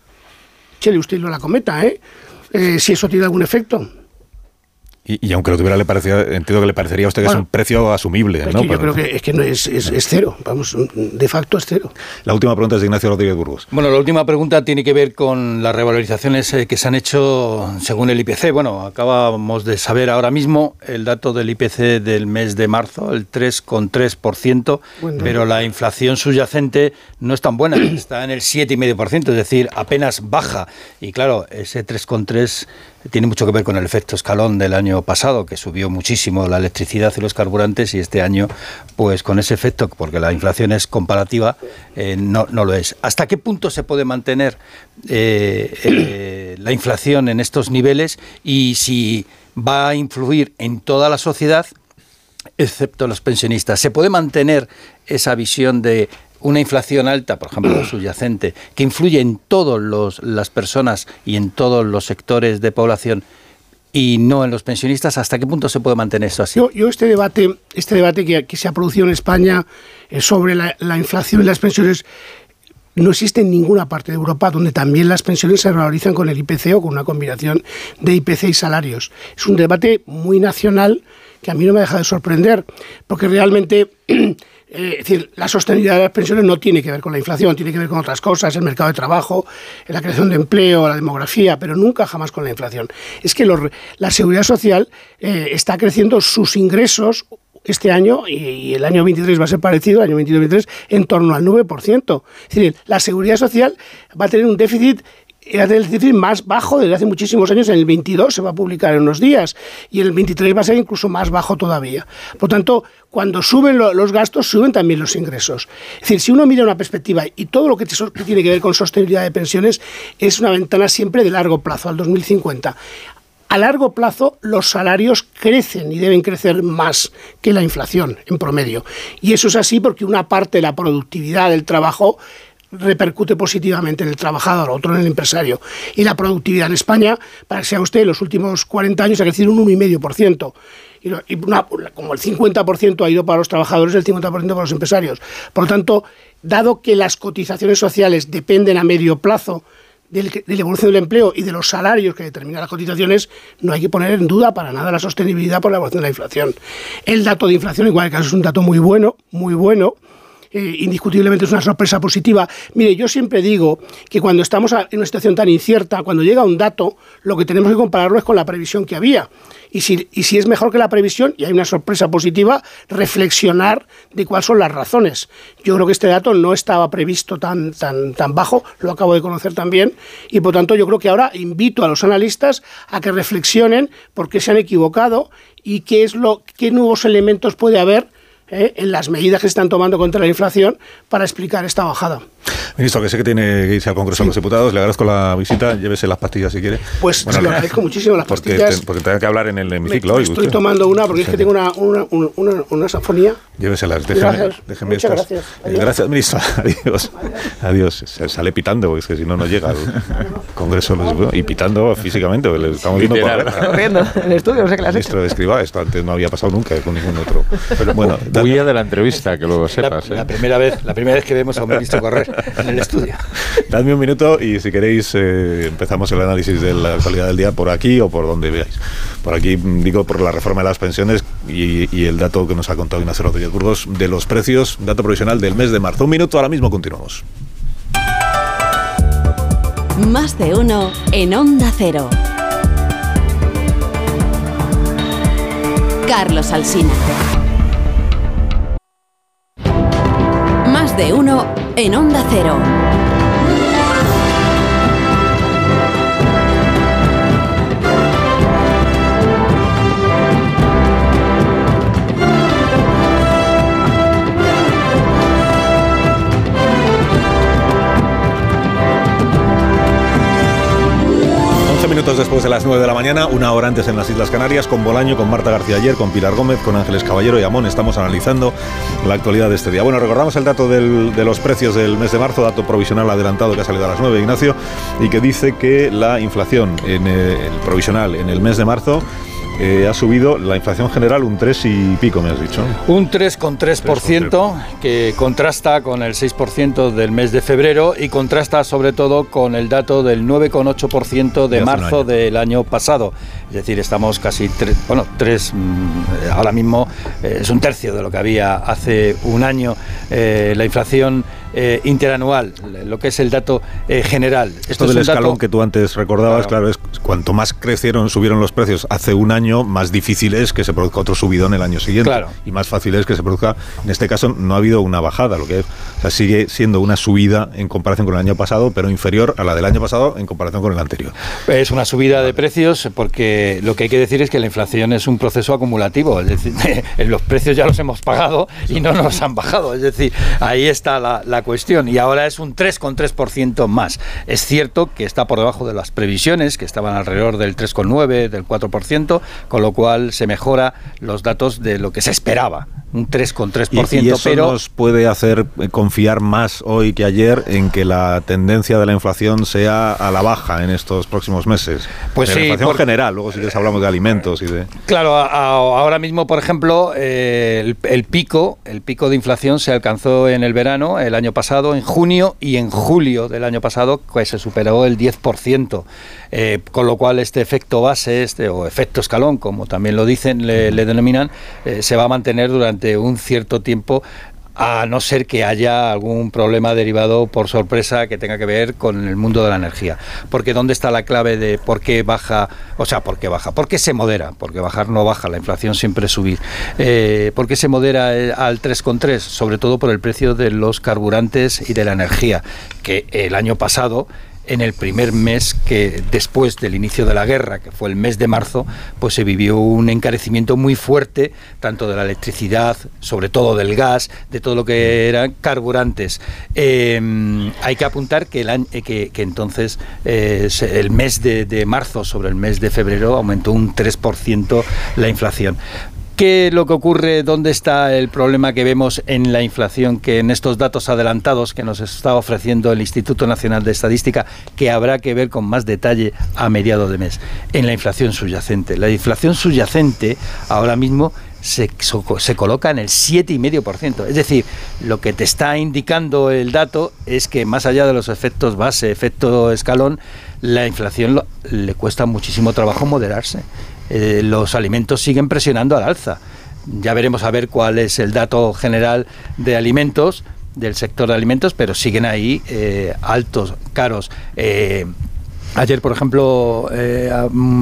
Chele, usted no la cometa, ¿eh? Eh, si eso tiene algún efecto. Y, y aunque lo tuviera, le parecía, entiendo que le parecería a usted que es Bueno, un precio asumible. Es ¿no? que yo Pero- creo que, es, que no es, es, es cero, vamos, de facto es cero. La última pregunta es de Ignacio Rodríguez Burgos. Bueno, la última pregunta tiene que ver con las revalorizaciones eh, que se han hecho según el IPC. Bueno, acabamos de saber ahora mismo el dato del IPC del mes de marzo, el 3,3%, Buen dato. pero la inflación subyacente no es tan buena, está en el 7,5%, es decir, apenas baja. Y claro, ese 3,3% tiene mucho que ver con el efecto escalón del año pasado, que subió muchísimo la electricidad y los carburantes, y este año, pues con ese efecto, porque la inflación es comparativa, eh, no, no lo es. ¿Hasta qué punto se puede mantener eh, eh, la inflación en estos niveles y si va a influir en toda la sociedad, excepto los pensionistas? ¿Se puede mantener esa visión de una inflación alta, por ejemplo, [clears throat] subyacente, que influye en todas las personas y en todos los sectores de población y no en los pensionistas? ¿Hasta qué punto se puede mantener eso así? Yo, yo este debate, este debate que, que se ha producido en España eh, sobre la, la inflación y las pensiones no existe en ninguna parte de Europa donde también las pensiones se valorizan con el IPC o con una combinación de IPC y salarios. Es un debate muy nacional que a mí no me deja de sorprender, porque realmente [clears throat] eh, es decir, la sostenibilidad de las pensiones no tiene que ver con la inflación, tiene que ver con otras cosas, el mercado de trabajo, la creación de empleo, la demografía, pero nunca jamás con la inflación. Es que la seguridad social eh, está creciendo sus ingresos este año y, y el año 23 va a ser parecido, el año 22-23, en torno al 9%. Es decir, la seguridad social va a tener un déficit va a tener el déficit más bajo desde hace muchísimos años. En el 22 se va a publicar en unos días y en el 23 va a ser incluso más bajo todavía. Por tanto, cuando suben lo- los gastos, suben también los ingresos. Es decir, si uno mira una perspectiva y todo lo que tiene que ver con sostenibilidad de pensiones es una ventana siempre de largo plazo, al 2050. A largo plazo los salarios crecen y deben crecer más que la inflación en promedio. Y eso es así porque una parte de la productividad del trabajo repercute positivamente en el trabajador, otro en el empresario. Y la productividad en España, para que sea usted, en los últimos 40 años ha crecido un 1,5%. Y, como el 50% ha ido para los trabajadores, el 50% para los empresarios. Por lo tanto, dado que las cotizaciones sociales dependen a medio plazo de la evolución del empleo y de los salarios que determinan las cotizaciones, no hay que poner en duda para nada la sostenibilidad por la evolución de la inflación. El dato de inflación, igual caso, es un dato muy bueno, muy bueno. Eh, indiscutiblemente es una sorpresa positiva. Mire, yo siempre digo que cuando estamos en una situación tan incierta, cuando llega un dato, lo que tenemos que compararlo es con la previsión que había. Y si, y si es mejor que la previsión y hay una sorpresa positiva, reflexionar de cuáles son las razones. Yo creo que este dato no estaba previsto tan, tan, tan bajo, lo acabo de conocer también, y por tanto yo creo que ahora invito a los analistas a que reflexionen por qué se han equivocado y qué, es lo, qué nuevos elementos puede haber ¿eh? en las medidas que se están tomando contra la inflación para explicar esta bajada. Ministro, que sé que tiene que irse al Congreso de los Diputados, le agradezco la visita, llévese las pastillas si quiere. Pues se lo agradezco muchísimo las porque, pastillas. Porque tenga que hablar en el hemiciclo Me- hoy. Estoy usted. tomando una porque es que tengo una, una, una, una safonía. Lléveselas, déjeme, Gracias. déjeme Muchas estas. gracias. Eh, Adiós. Gracias, ministro. [laughs] Adiós. Adiós. Se sale pitando, porque es que si no, no llega al Congreso de los Diputados. Y pitando físicamente, porque le estamos viendo. Corriendo en el estudio, no sé qué le. Ministro de Escriba, esto antes no había pasado nunca con ningún otro. Pero bueno, Huía de la entrevista, que lo La, sepas. ¿eh? la primera vez, la primera vez que vemos a un ministro correr [laughs] en el estudio. Dadme un minuto y si queréis eh, empezamos el análisis de la actualidad del día por aquí o por donde veáis. Por aquí mm, digo por la reforma de las pensiones y, y el dato que nos ha contado Ignacio Rodríguez Burgos de los precios, dato provisional del mes de marzo. Un minuto, ahora mismo continuamos. Más de uno en Onda Cero. Carlos Alsina. De uno en Onda Cero. Minutos después de las 9 de la mañana, una hora antes en las Islas Canarias, con Bolaño, con Marta García ayer, con Pilar Gómez, con Ángeles Caballero y Amón, estamos analizando la actualidad de este día. Bueno, recordamos el dato de los precios del mes de marzo, dato provisional adelantado que ha salido a las 9, Ignacio, y que dice que la inflación en eh, el provisional en el mes de marzo eh, ha subido la inflación general un 3 y pico, me has dicho. Un 3,3% que contrasta con el 6% del mes de febrero y contrasta sobre todo con el dato del 9,8% De marzo del año pasado. Es decir, estamos casi, tres, bueno, tres, mm, ahora mismo eh, es un tercio de lo que había hace un año. Eh, la inflación eh, interanual, lo que es el dato eh, general. Esto es del escalón dato- que tú antes recordabas, claro. es cuanto más crecieron, subieron los precios hace un año, más difícil es que se produzca otro subidón el año siguiente. Claro. Y más fácil es que se produzca, en este caso no ha habido una bajada, lo que es, o sea, sigue siendo una subida en comparación con el año pasado, pero inferior a la del año pasado en comparación con el anterior. Es una subida de precios porque lo que hay que decir es que la inflación es un proceso acumulativo, es decir, [laughs] los precios ya los hemos pagado y no nos han bajado, es decir, ahí está la, la cuestión y ahora es un 3,3% más. Es cierto que está por debajo de las previsiones, que estaban alrededor del 3,9, del 4%, con lo cual se mejora los datos de lo que se esperaba, un 3,3%, Y, y eso pero nos puede hacer eh, confiar más hoy que ayer en que la tendencia de la inflación sea a la baja en estos próximos meses. Pues de sí, la inflación por- general, luego si quieres hablamos de alimentos y de... Claro, a- a- ahora mismo, por ejemplo, eh, el, el pico, el pico de inflación se alcanzó en el verano, el año pasado, en junio y en julio del año pasado, pues se superó el 10%, eh, con lo cual este efecto base, este o efecto escalón, como también lo dicen, le, le denominan, eh, se va a mantener durante un cierto tiempo a no ser que haya algún problema derivado por sorpresa que tenga que ver con el mundo de la energía. Porque ¿dónde está la clave de por qué baja? O sea, ¿por qué baja? ¿Por qué se modera? Porque bajar no baja, la inflación siempre subir. Eh, ¿Por qué se modera eh, al 3,3? Sobre todo por el precio de los carburantes y de la energía, que el año pasado en el primer mes que después del inicio de la guerra, que fue el mes de marzo, pues se vivió un encarecimiento muy fuerte, tanto de la electricidad, sobre todo del gas, de todo lo que eran carburantes. Eh, hay que apuntar que, el año- eh, que, entonces eh, el mes de, de marzo sobre el mes de febrero aumentó un 3% la inflación. ¿Qué es lo que ocurre? ¿Dónde está el problema que vemos en la inflación? Que en estos datos adelantados que nos está ofreciendo el Instituto Nacional de Estadística, que habrá que ver con más detalle a mediado de mes. En la inflación subyacente. La inflación subyacente ahora mismo se, se coloca en el 7,5%. Es decir, lo que te está indicando el dato es que más allá de los efectos base, efecto escalón, la inflación le cuesta muchísimo trabajo moderarse. Eh, los alimentos siguen presionando al alza. Ya veremos a ver cuál es el dato general de alimentos, del sector de alimentos, pero siguen ahí eh, altos, caros. Eh, Ayer, por ejemplo, eh,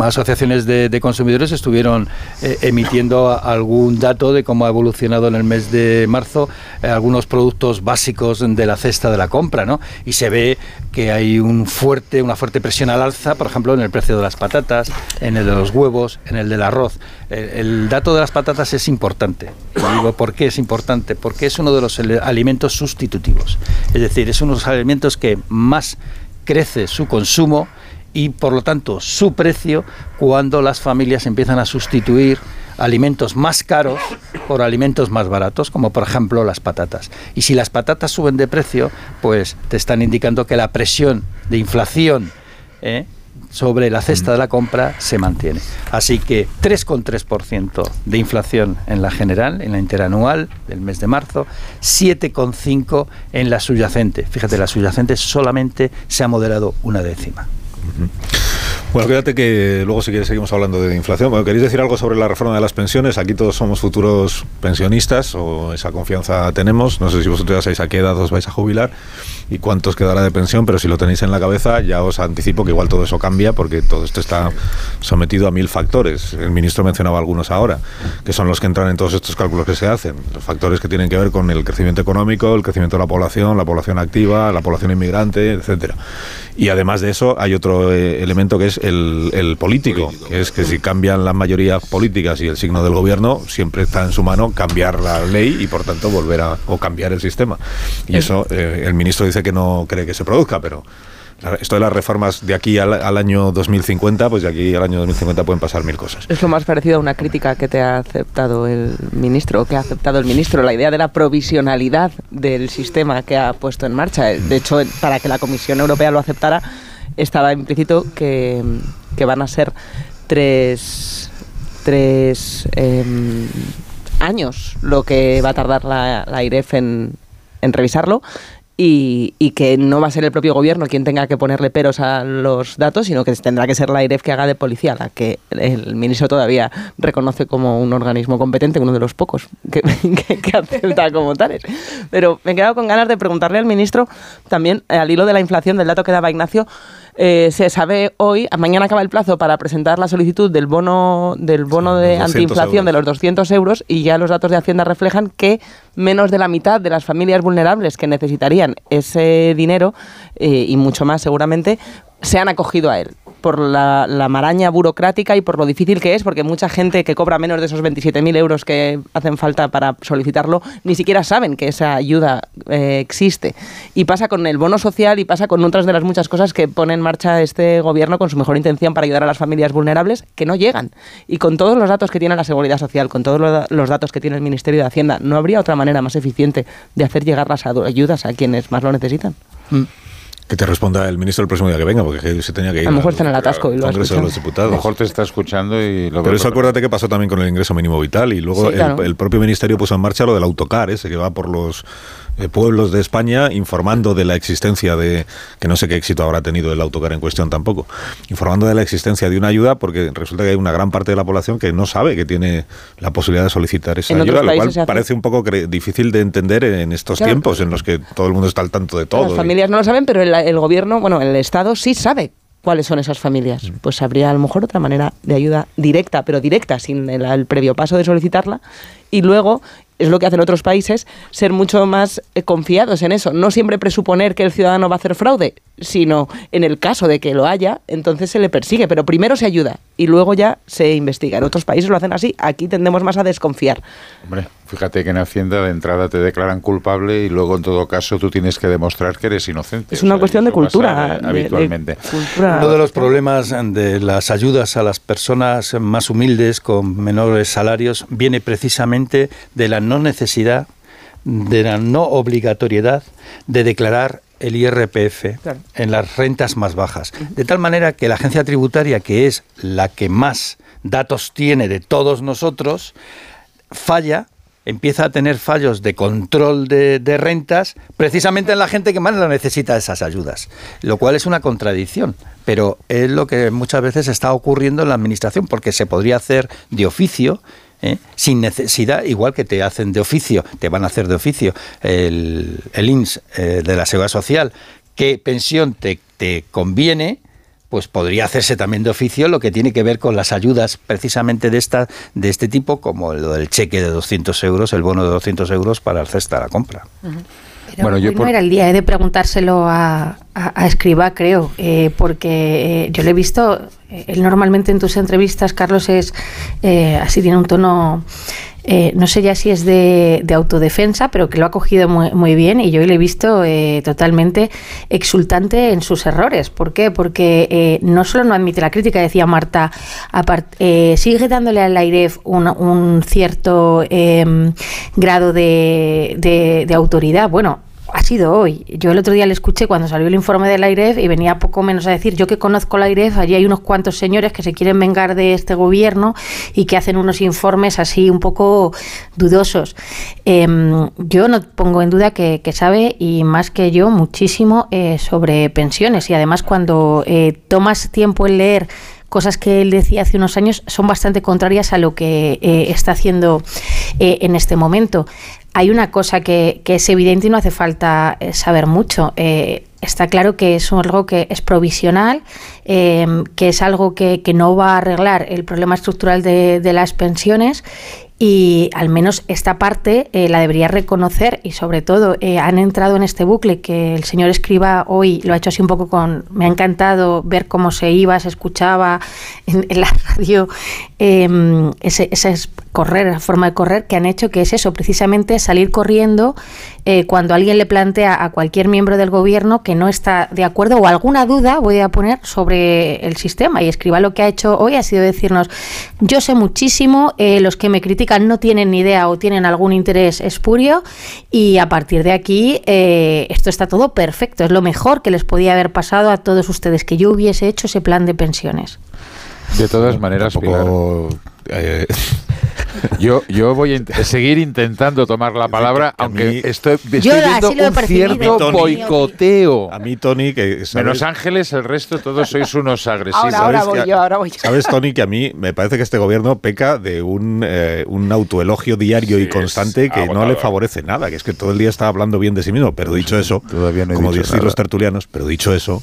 asociaciones de, consumidores estuvieron eh, emitiendo algún dato de cómo ha evolucionado en el mes de marzo eh, algunos productos básicos de la cesta de la compra, ¿no? Y se ve que hay un fuerte, una fuerte presión al alza, por ejemplo, en el precio de las patatas, en el de los huevos, en el del arroz. El, dato de las patatas es importante. digo, ¿por qué es importante? Porque es uno de los alimentos sustitutivos. Es decir, es uno de los alimentos que más crece su consumo y por lo tanto su precio cuando las familias empiezan a sustituir alimentos más caros por alimentos más baratos, como por ejemplo las patatas. Y si las patatas suben de precio, pues te están indicando que la presión de inflación ¿eh? sobre la cesta de la compra se mantiene. Así que 3,3% de inflación en la general, en la interanual del mes de marzo, 7,5% en la subyacente. Fíjate, la subyacente solamente se ha moderado una décima. Mm-hmm. Bueno, fíjate que luego si quieres seguimos hablando de inflación. Bueno, ¿queréis decir algo sobre la reforma de las pensiones? Aquí todos somos futuros pensionistas o esa confianza tenemos. No sé si vosotros ya sabéis a qué edad os vais a jubilar y cuántos quedará de pensión, pero si lo tenéis en la cabeza ya os anticipo que igual todo eso cambia porque todo esto está sometido a mil factores. El ministro mencionaba algunos ahora, que son los que entran en todos estos cálculos que se hacen. Los factores que tienen que ver con el crecimiento económico, el crecimiento de la población, la población activa, la población inmigrante, etcétera. Y además de eso hay otro eh, elemento que es el, político, que es que si cambian las mayorías políticas y el signo del gobierno, siempre está en su mano cambiar la ley y por tanto volver a o cambiar el sistema. Y eso eh, el ministro dice que no cree que se produzca, pero esto de las reformas de aquí al, año 2050, pues de aquí al año 2050 pueden pasar mil cosas. Es lo más parecido a una crítica que te ha aceptado el ministro, o que ha aceptado el ministro, la idea de la provisionalidad del sistema que ha puesto en marcha. De hecho, para que la Comisión Europea lo aceptara, estaba implícito que, van a ser tres, tres em, años lo que va a tardar la, la IREF en, en revisarlo y, y, que no va a ser el propio gobierno quien tenga que ponerle peros a los datos, sino que tendrá que ser la IREF que haga de policía, la que el ministro todavía reconoce como un organismo competente, uno de los pocos [laughs] que, que, acepta como tales. Pero me he quedado con ganas de preguntarle al ministro también, eh, al hilo de la inflación, del dato que daba Ignacio, eh, se sabe hoy, mañana acaba el plazo para presentar la solicitud del bono del bono de antiinflación de los 200 euros y ya los datos de Hacienda reflejan que menos de la mitad de las familias vulnerables que necesitarían ese dinero eh, y mucho más seguramente se han acogido a él por la, maraña burocrática y por lo difícil que es, porque mucha gente que cobra menos de esos 27.000 euros que hacen falta para solicitarlo, ni siquiera saben que esa ayuda eh, existe. Y pasa con el bono social y pasa con otras de las muchas cosas que pone en marcha este gobierno con su mejor intención para ayudar a las familias vulnerables que no llegan. Y con todos los datos que tiene la Seguridad Social, con todos los datos que tiene el Ministerio de Hacienda, ¿no habría otra manera más eficiente de hacer llegar las ayudas a quienes más lo necesitan? Mm. Que te responda el ministro el próximo día que venga, porque se tenía que ir. A lo mejor está en el atasco y lo Congreso de los Diputados. A lo mejor te está escuchando y lo Pero eso acuérdate que pasó también con el ingreso mínimo vital y luego el, propio ministerio puso en marcha lo del autocar, ese que va por los pueblos de España informando de la existencia de, que no sé qué éxito habrá tenido el autocar en cuestión tampoco, informando de la existencia de una ayuda porque resulta que hay una gran parte de la población que no sabe que tiene la posibilidad de solicitar esa ayuda, lo cual parece un poco difícil de entender en estos tiempos en los que todo el mundo está al tanto de todo. Las familias no lo saben, pero el, el gobierno, bueno, el Estado sí sabe cuáles son esas familias. Mm. Pues habría a lo mejor otra manera de ayuda directa, pero directa, sin el, previo paso de solicitarla, y luego es lo que hacen otros países, ser mucho más eh, confiados en eso. No siempre presuponer que el ciudadano va a hacer fraude, sino en el caso de que lo haya, entonces se le persigue. Pero primero se ayuda y luego ya se investiga. En otros países lo hacen así, aquí tendemos más a desconfiar. Hombre, fíjate que en Hacienda de entrada te declaran culpable y luego en todo caso tú tienes que demostrar que eres inocente. Es una cuestión de cultura. habitualmente. Uno de los problemas de las ayudas a las personas más humildes con menores salarios viene precisamente de la no necesidad, de la no obligatoriedad de declarar el IRPF en las rentas más bajas. De tal manera que la agencia tributaria, que es la que más datos tiene de todos nosotros, falla empieza a tener fallos de control de, rentas precisamente en la gente que más lo necesita esas ayudas, lo cual es una contradicción, pero es lo que muchas veces está ocurriendo en la administración, porque se podría hacer de oficio ¿eh? sin necesidad, igual que te hacen de oficio, te van a hacer de oficio el, el INS eh, de la Seguridad Social, qué pensión te, te conviene, pues podría hacerse también de oficio lo que tiene que ver con las ayudas precisamente de esta de este tipo, como lo del cheque de 200 euros, el bono de 200 euros para el cesta de la compra. Bueno, yo no era el día eh, de preguntárselo a, a, Escriba, creo, eh, porque eh, yo le he visto, él normalmente en tus entrevistas, Carlos, es así, tiene un tono eh, no sé ya si es de, autodefensa, pero que lo ha cogido muy, bien y yo le he visto eh, totalmente exultante en sus errores. ¿Por qué? Porque eh, no solo no admite la crítica, decía Marta, sigue dándole al AIREF un, cierto em, grado de, de autoridad. Bueno, ha sido hoy. Yo el otro día le escuché cuando salió el informe del AIREF y venía poco menos a decir, yo que conozco la AIREF, allí hay unos cuantos señores que se quieren vengar de este gobierno y que hacen unos informes así un poco dudosos. Em, yo no pongo en duda que, sabe, y más que yo, muchísimo eh, sobre pensiones. Y además cuando eh, tomas tiempo en leer cosas que él decía hace unos años son bastante contrarias a lo que eh, está haciendo en este momento hay una cosa que, es evidente y no hace falta eh, saber mucho. Eh, está claro que es algo que es provisional, eh, que es algo que, no va a arreglar el problema estructural de, de las pensiones y al menos esta parte eh, la debería reconocer y sobre todo eh, han entrado en este bucle que el señor escriba hoy lo ha hecho así un poco con me ha encantado ver cómo se iba se escuchaba [laughs] en, la radio eh, ese, correr esa forma de correr que han hecho que es eso precisamente salir corriendo eh, cuando alguien le plantea a cualquier miembro del gobierno que no está de acuerdo o alguna duda, voy a poner, sobre el sistema. Y escriba lo que ha hecho hoy ha sido decirnos, yo sé muchísimo, eh, los que me critican no tienen ni idea o tienen algún interés espurio y a partir de aquí eh, esto está todo perfecto. Es lo mejor que les podía haber pasado a todos ustedes, que yo hubiese hecho ese plan de pensiones. De todas maneras, yo, yo voy a seguir intentando tomar la palabra, aunque estoy, viendo un cierto boicoteo. A mí, Tony, que... Menos Ángeles, el resto todos sois unos agresivos. Ahora, voy yo, ahora voy yo. ¿Sabes, Tony, que a mí me parece que este gobierno peca de un, eh, un autoelogio diario y constante que no le favorece nada, que es que todo el día está hablando bien de sí mismo, pero dicho eso, Todavía no como dicen los tertulianos, pero dicho eso...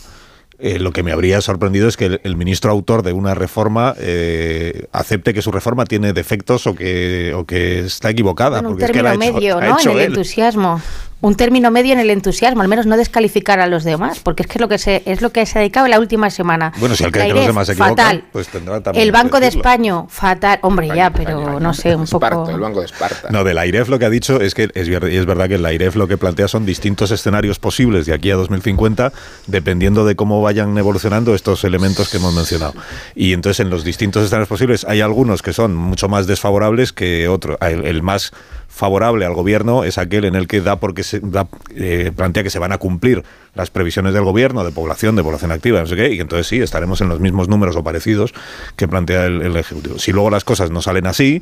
Eh, lo que me habría sorprendido es que el, ministro autor de una reforma eh, acepte que su reforma tiene defectos o que, o que está equivocada. un término medio, ¿no? en el entusiasmo un término medio en el entusiasmo, al menos no descalificar a los demás, porque es que es lo que se es lo que se ha dedicado en la última semana. Bueno, si al que los demás se equivocan, pues tendrá también El Banco de España, fatal. Hombre, ya, pero no sé, un poco... el Banco de Esparta. No, del AIREF lo que ha dicho es que es, es verdad que el AIREF lo que plantea son distintos escenarios posibles de aquí a 2050, dependiendo de cómo vayan evolucionando estos elementos que hemos mencionado. Y entonces en los distintos escenarios posibles hay algunos que son mucho más desfavorables que otros. el más favorable al gobierno es aquel en el que da porque se da, eh, plantea que se van a cumplir las previsiones del gobierno de población, de población activa, no sé qué, y entonces sí, estaremos en los mismos números o parecidos que plantea el Ejecutivo. Si luego las cosas no salen así,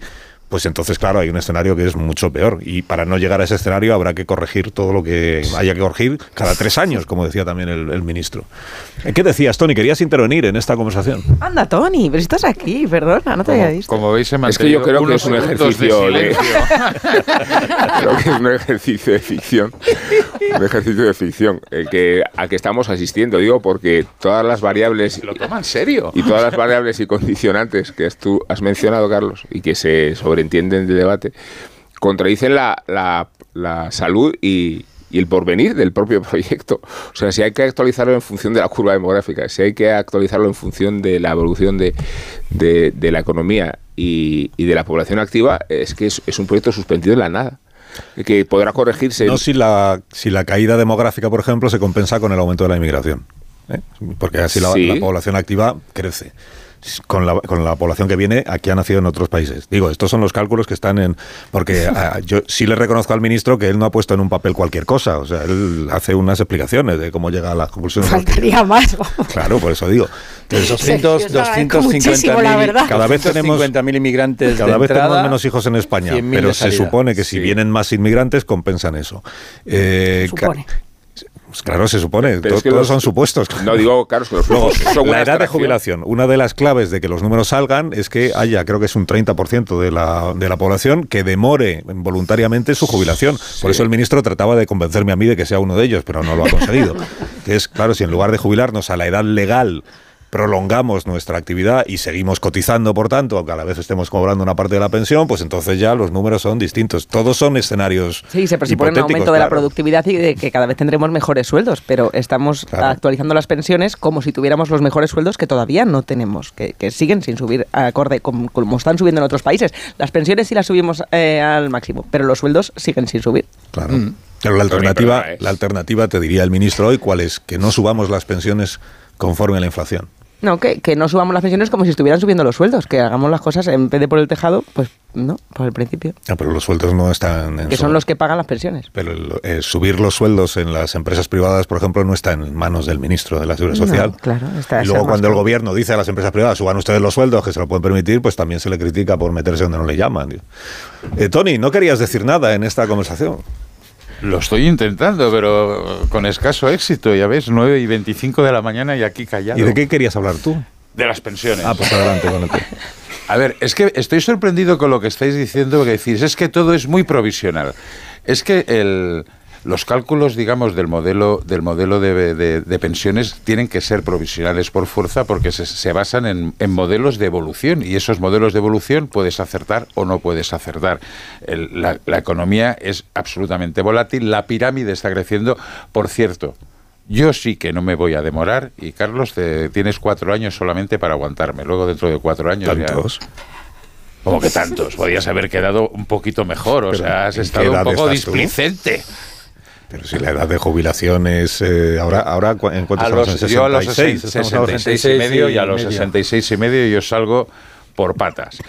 pues entonces, claro, hay un escenario que es mucho peor. Y para no llegar a ese escenario habrá que corregir todo lo que haya que corregir cada tres [laughs] años, como decía también el, ministro. ¿Qué decías, Tony? ¿Querías intervenir en esta conversación? Anda, Tony, pero estás aquí, perdona, no te había visto. Como veis, Es que yo creo que es un ejercicio de... [laughs] creo que es un ejercicio de ficción. Un ejercicio de ficción el que, al que estamos asistiendo. Digo, porque todas las variables... ¿Lo toman serio? Y todas las variables y condicionantes que tú has mencionado, Carlos, y que se sobre entienden de debate, contradicen la, la, salud y, y el porvenir del propio [laughs] proyecto. O sea, si hay que actualizarlo en función de la curva demográfica, si hay que actualizarlo en función de la evolución de, de, la economía y, y, de la población activa, es que es, es, un proyecto suspendido en la nada. Que podrá corregirse. No si la, si la caída demográfica, por ejemplo, se compensa con el aumento de la inmigración. ¿eh? Porque así la, la población activa crece con la, con la población que viene aquí ha nacido en otros países. Digo, estos son los cálculos que están en... Porque [laughs] ah, yo sí le reconozco al ministro que él no ha puesto en un papel cualquier cosa. O sea, él hace unas explicaciones de cómo llega a las conclusiones. Faltaría más. Claro, por eso digo. 200, 250 cada vez tenemos inmigrantes cada vez tenemos menos hijos en España pero se supone que si vienen más inmigrantes compensan eso eh, supone. Pues claro, se supone. todos son supuestos. No digo, claro, que los Luego, son La edad de jubilación. Una de las claves de que los números salgan es que haya, creo que es un 30% de la, de la población que demore voluntariamente su jubilación. Por eso el ministro trataba de convencerme a mí de que sea uno de ellos, pero no lo ha conseguido. [laughs] que es, claro, si en lugar de jubilarnos a la edad legal prolongamos nuestra actividad y seguimos cotizando, por tanto, aunque a la vez estemos cobrando una parte de la pensión, pues entonces ya los números son distintos. Todos son escenarios. Sí, se presupone un aumento de la productividad y de que cada vez tendremos mejores sueldos, pero estamos actualizando las pensiones como si tuviéramos los mejores sueldos que todavía no tenemos, que, siguen sin subir acorde como, están subiendo en otros países. Las pensiones sí las subimos eh, al máximo, pero los sueldos siguen sin subir. Claro. Mm. Pero la alternativa, la alternativa, te diría el ministro hoy, ¿cuál es? Que no subamos las pensiones conforme a la inflación. No, que, que, no subamos las pensiones como si estuvieran subiendo los sueldos, que hagamos las cosas en vez de por el tejado, pues no, por el principio. Ah, pero los sueldos no están en Que son los que pagan las pensiones. Pero eh, subir los sueldos en las empresas privadas, por ejemplo, no está en manos del ministro de la Seguridad Social. claro, está Y luego cuando el gobierno dice a las empresas privadas, suban ustedes los sueldos, que se lo pueden permitir, pues también se le critica por meterse donde no le llaman. Eh, Tony, no querías decir nada en esta conversación. Lo estoy intentando, pero con escaso éxito. Ya ves, 9 y 25 de la mañana y aquí callado. ¿Y de qué querías hablar tú? De las pensiones. Ah, pues adelante, [laughs] A ver, es que estoy sorprendido con lo que estáis diciendo, que decís, es que todo es muy provisional. Es que el, los cálculos, digamos, del modelo, del modelo de, pensiones tienen que ser provisionales por fuerza porque se, basan en, modelos de evolución y esos modelos de evolución puedes acertar o no puedes acertar. la, economía es absolutamente volátil, la pirámide está creciendo. Por cierto, yo sí que no me voy a demorar y Carlos, tienes cuatro años solamente para aguantarme. Luego dentro de cuatro años ¿Tantos? Como que tantos, podías haber quedado un poquito mejor, o sea, has estado un poco displicente. Pero si la edad de jubilación es eh, ahora ahora en cuánto a los, yo a los 66, y medio y a los 66 y medio yo salgo por patas.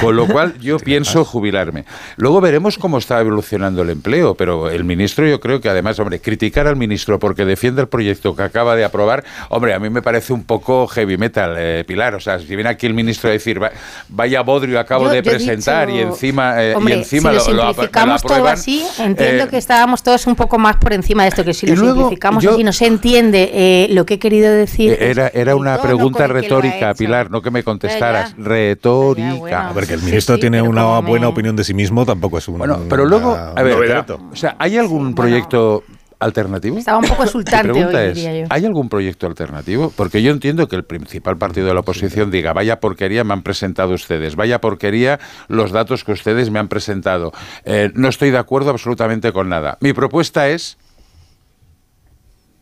Con lo cual yo [laughs] pienso jubilarme. Luego veremos cómo está evolucionando el empleo, pero el ministro yo creo que además, hombre, criticar al ministro porque defiende el proyecto que acaba de aprobar, hombre, a mí me parece un poco heavy metal, eh, Pilar. O sea, si viene aquí el ministro a decir, vaya bodrio acabo de presentar y encima, eh, y encima si lo, simplificamos todo así, entiendo eh, que estábamos todos un poco más por encima de esto, que si lo simplificamos así no se entiende lo que he querido decir. Era, era una pregunta retórica, Pilar, no que me contestaras retórica. A ver, que el ministro tiene una buena opinión de sí mismo tampoco es un. Bueno, pero luego, a ver, o sea, ¿hay algún proyecto alternativo? Estaba un poco [laughs] exultante hoy, diría yo. ¿Hay algún proyecto alternativo? Porque yo entiendo que el principal partido de la oposición diga, vaya porquería me han presentado ustedes, vaya porquería los datos que ustedes me han presentado. Eh, no estoy de acuerdo absolutamente con nada. Mi propuesta es...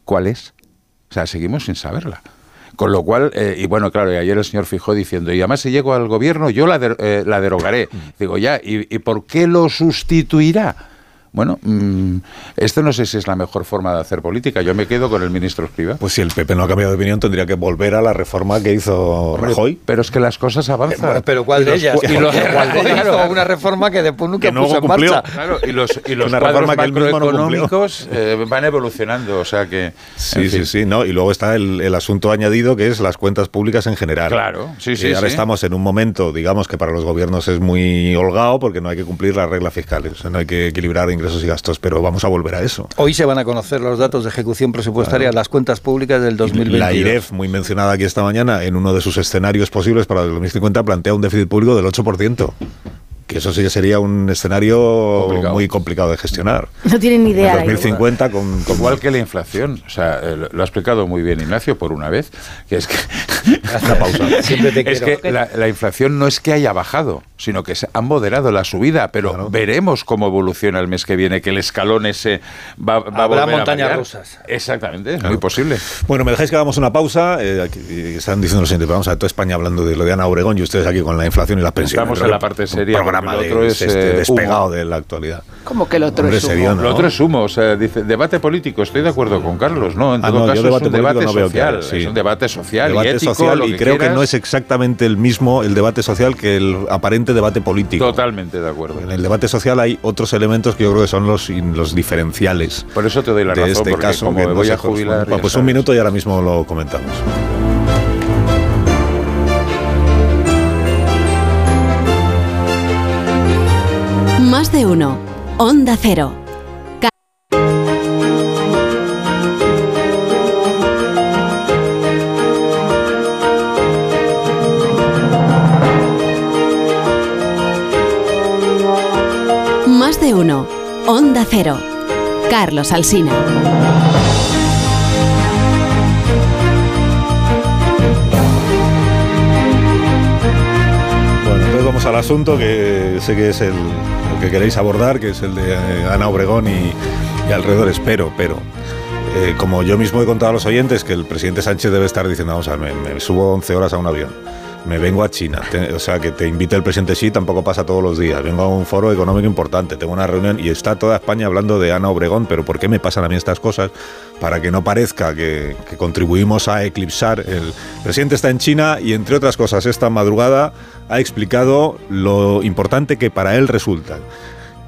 ¿Cuál es? O sea, seguimos sin saberla. Con lo cual, eh, y bueno, claro, y ayer el señor fijó diciendo, y además si llego al gobierno yo la, eh, la derogaré. Mm. Digo, ya, ¿y, ¿y por qué lo sustituirá? Bueno, mm, esto no sé si es la mejor forma de hacer política. Yo me quedo con el ministro Escriba. Pues si el PP no ha cambiado de opinión, tendría que volver a la reforma que hizo Rajoy. Pero es que las cosas avanzan. Eh, pero ¿cuál de ellas? Y los, [laughs] una reforma que después nunca puso en marcha. Claro, y los, y los una reforma que macroeconómicos [laughs] eh, van evolucionando. O sea que. Sí, sí, sí. No, y luego está el, el, asunto añadido que es las cuentas públicas en general. Claro, sí, sí. Y ahora estamos en un momento, digamos, que para los gobiernos es muy holgado porque no hay que cumplir las reglas fiscales. O sea, no hay que equilibrar ingresos y gastos, pero vamos a volver a eso. Hoy se van a conocer los datos de ejecución presupuestaria, las cuentas públicas del 2020. La IREF, muy mencionada aquí esta mañana, en uno de sus escenarios posibles para el 2050 plantea un déficit público del 8% que eso sí que sería un escenario muy complicado de gestionar. No tienen ni idea. En 2050 con, Igual que la inflación, o sea, eh, lo ha explicado muy bien Ignacio por una vez, que es que... [laughs] pausa. es que la, inflación no es que haya bajado, sino que se ha moderado la subida, pero veremos cómo evoluciona el mes que viene, que el escalón ese va, a volver montañas rusas. Exactamente, es muy posible. Bueno, me dejáis que hagamos una pausa. Eh, están diciendo lo siguiente, vamos a toda España hablando de lo de Ana Obregón y ustedes aquí con la inflación y las pensiones. Estamos en la parte seria otro es, este, eh, despegado de la actualidad. ¿Cómo que el otro es humo? Lo otro es humo. O sea, dice, debate político, estoy de acuerdo con Carlos, ¿no? En ah, todo caso es un debate social. Es un debate social y ético, social, y creo que no es exactamente el mismo el debate social que el aparente debate político. Totalmente de acuerdo. En el debate social hay otros elementos que yo creo que son los, los diferenciales. Por eso te doy la razón, este caso, como me voy a jubilar... pues un minuto y ahora mismo lo comentamos. Más de uno. Onda Cero. Onda Cero. Carlos Alsina. Bueno, entonces vamos al asunto que sé que es el, que queréis abordar, que es el de eh, Ana Obregón y, y alrededores, pero, pero. Como yo mismo he contado a los oyentes que el presidente Sánchez debe estar diciendo, vamos a me, me subo 11 horas a un avión me vengo a China. o sea, que te invite el presidente Xi tampoco pasa todos los días. Vengo a un foro económico importante, tengo una reunión y está toda España hablando de Ana Obregón, pero ¿por qué me pasan a mí estas cosas? Para que no parezca que, que contribuimos a eclipsar. El presidente está en China y, entre otras cosas, esta madrugada ha explicado lo importante que para él resulta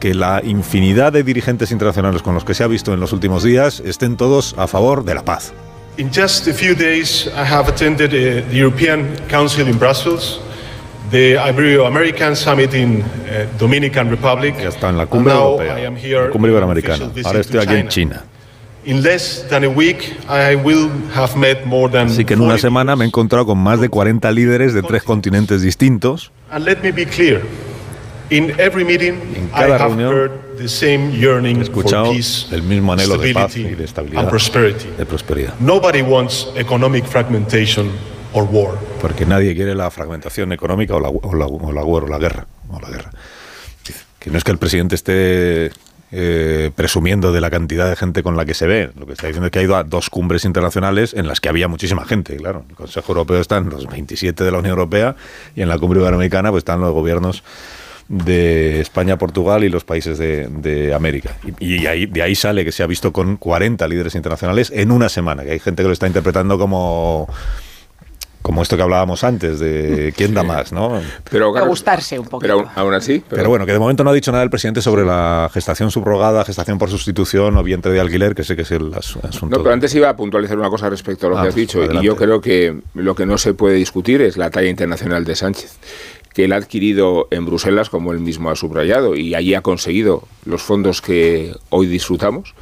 que la infinidad de dirigentes internacionales con los que se ha visto en los últimos días estén todos a favor de la paz. In just a few days, I have attended uh, the European Council in Brussels, the Ibero-American Summit in uh, Dominican Republic. Ya está en la cumbre europea, la cumbre iberoamericana. Ahora estoy aquí en China. In less than a week, I will have met more than Así que en una semana me he encontrado con más de 40 líderes de tres continentes distintos. And let me be clear. In every meeting, en cada I have reunión heard the same yearning he escuchado for peace, el mismo anhelo de paz y stability, de estabilidad, and prosperity. de prosperidad. Nobody wants economic fragmentation or war. Porque nadie quiere la fragmentación económica o la, o la, o la, o la guerra. O la guerra. Que no es que el presidente esté eh, presumiendo de la cantidad de gente con la que se ve. Lo que está diciendo es que ha ido a dos cumbres internacionales en las que había muchísima gente. Claro, el Consejo Europeo está en los 27 de la Unión Europea y en la cumbre iberoamericana pues están los gobiernos de España, Portugal y los países de, de América. Y, y ahí, de ahí sale que se ha visto con 40 líderes internacionales en una semana, que hay gente que lo está interpretando como como esto que hablábamos antes de quién da más, ¿no? Pero gustarse un poco. Pero aún, así. Pero... bueno, que de momento no ha dicho nada el presidente sobre la gestación subrogada, gestación por sustitución o vientre de alquiler, que sé que es el asunto. No, pero antes iba a puntualizar una cosa respecto a lo Ah, que has pues, dicho. adelante. Y yo creo que lo que no se puede discutir es la talla internacional de Sánchez que él ha adquirido en Bruselas, como él mismo ha subrayado, y allí ha conseguido los fondos que hoy disfrutamos,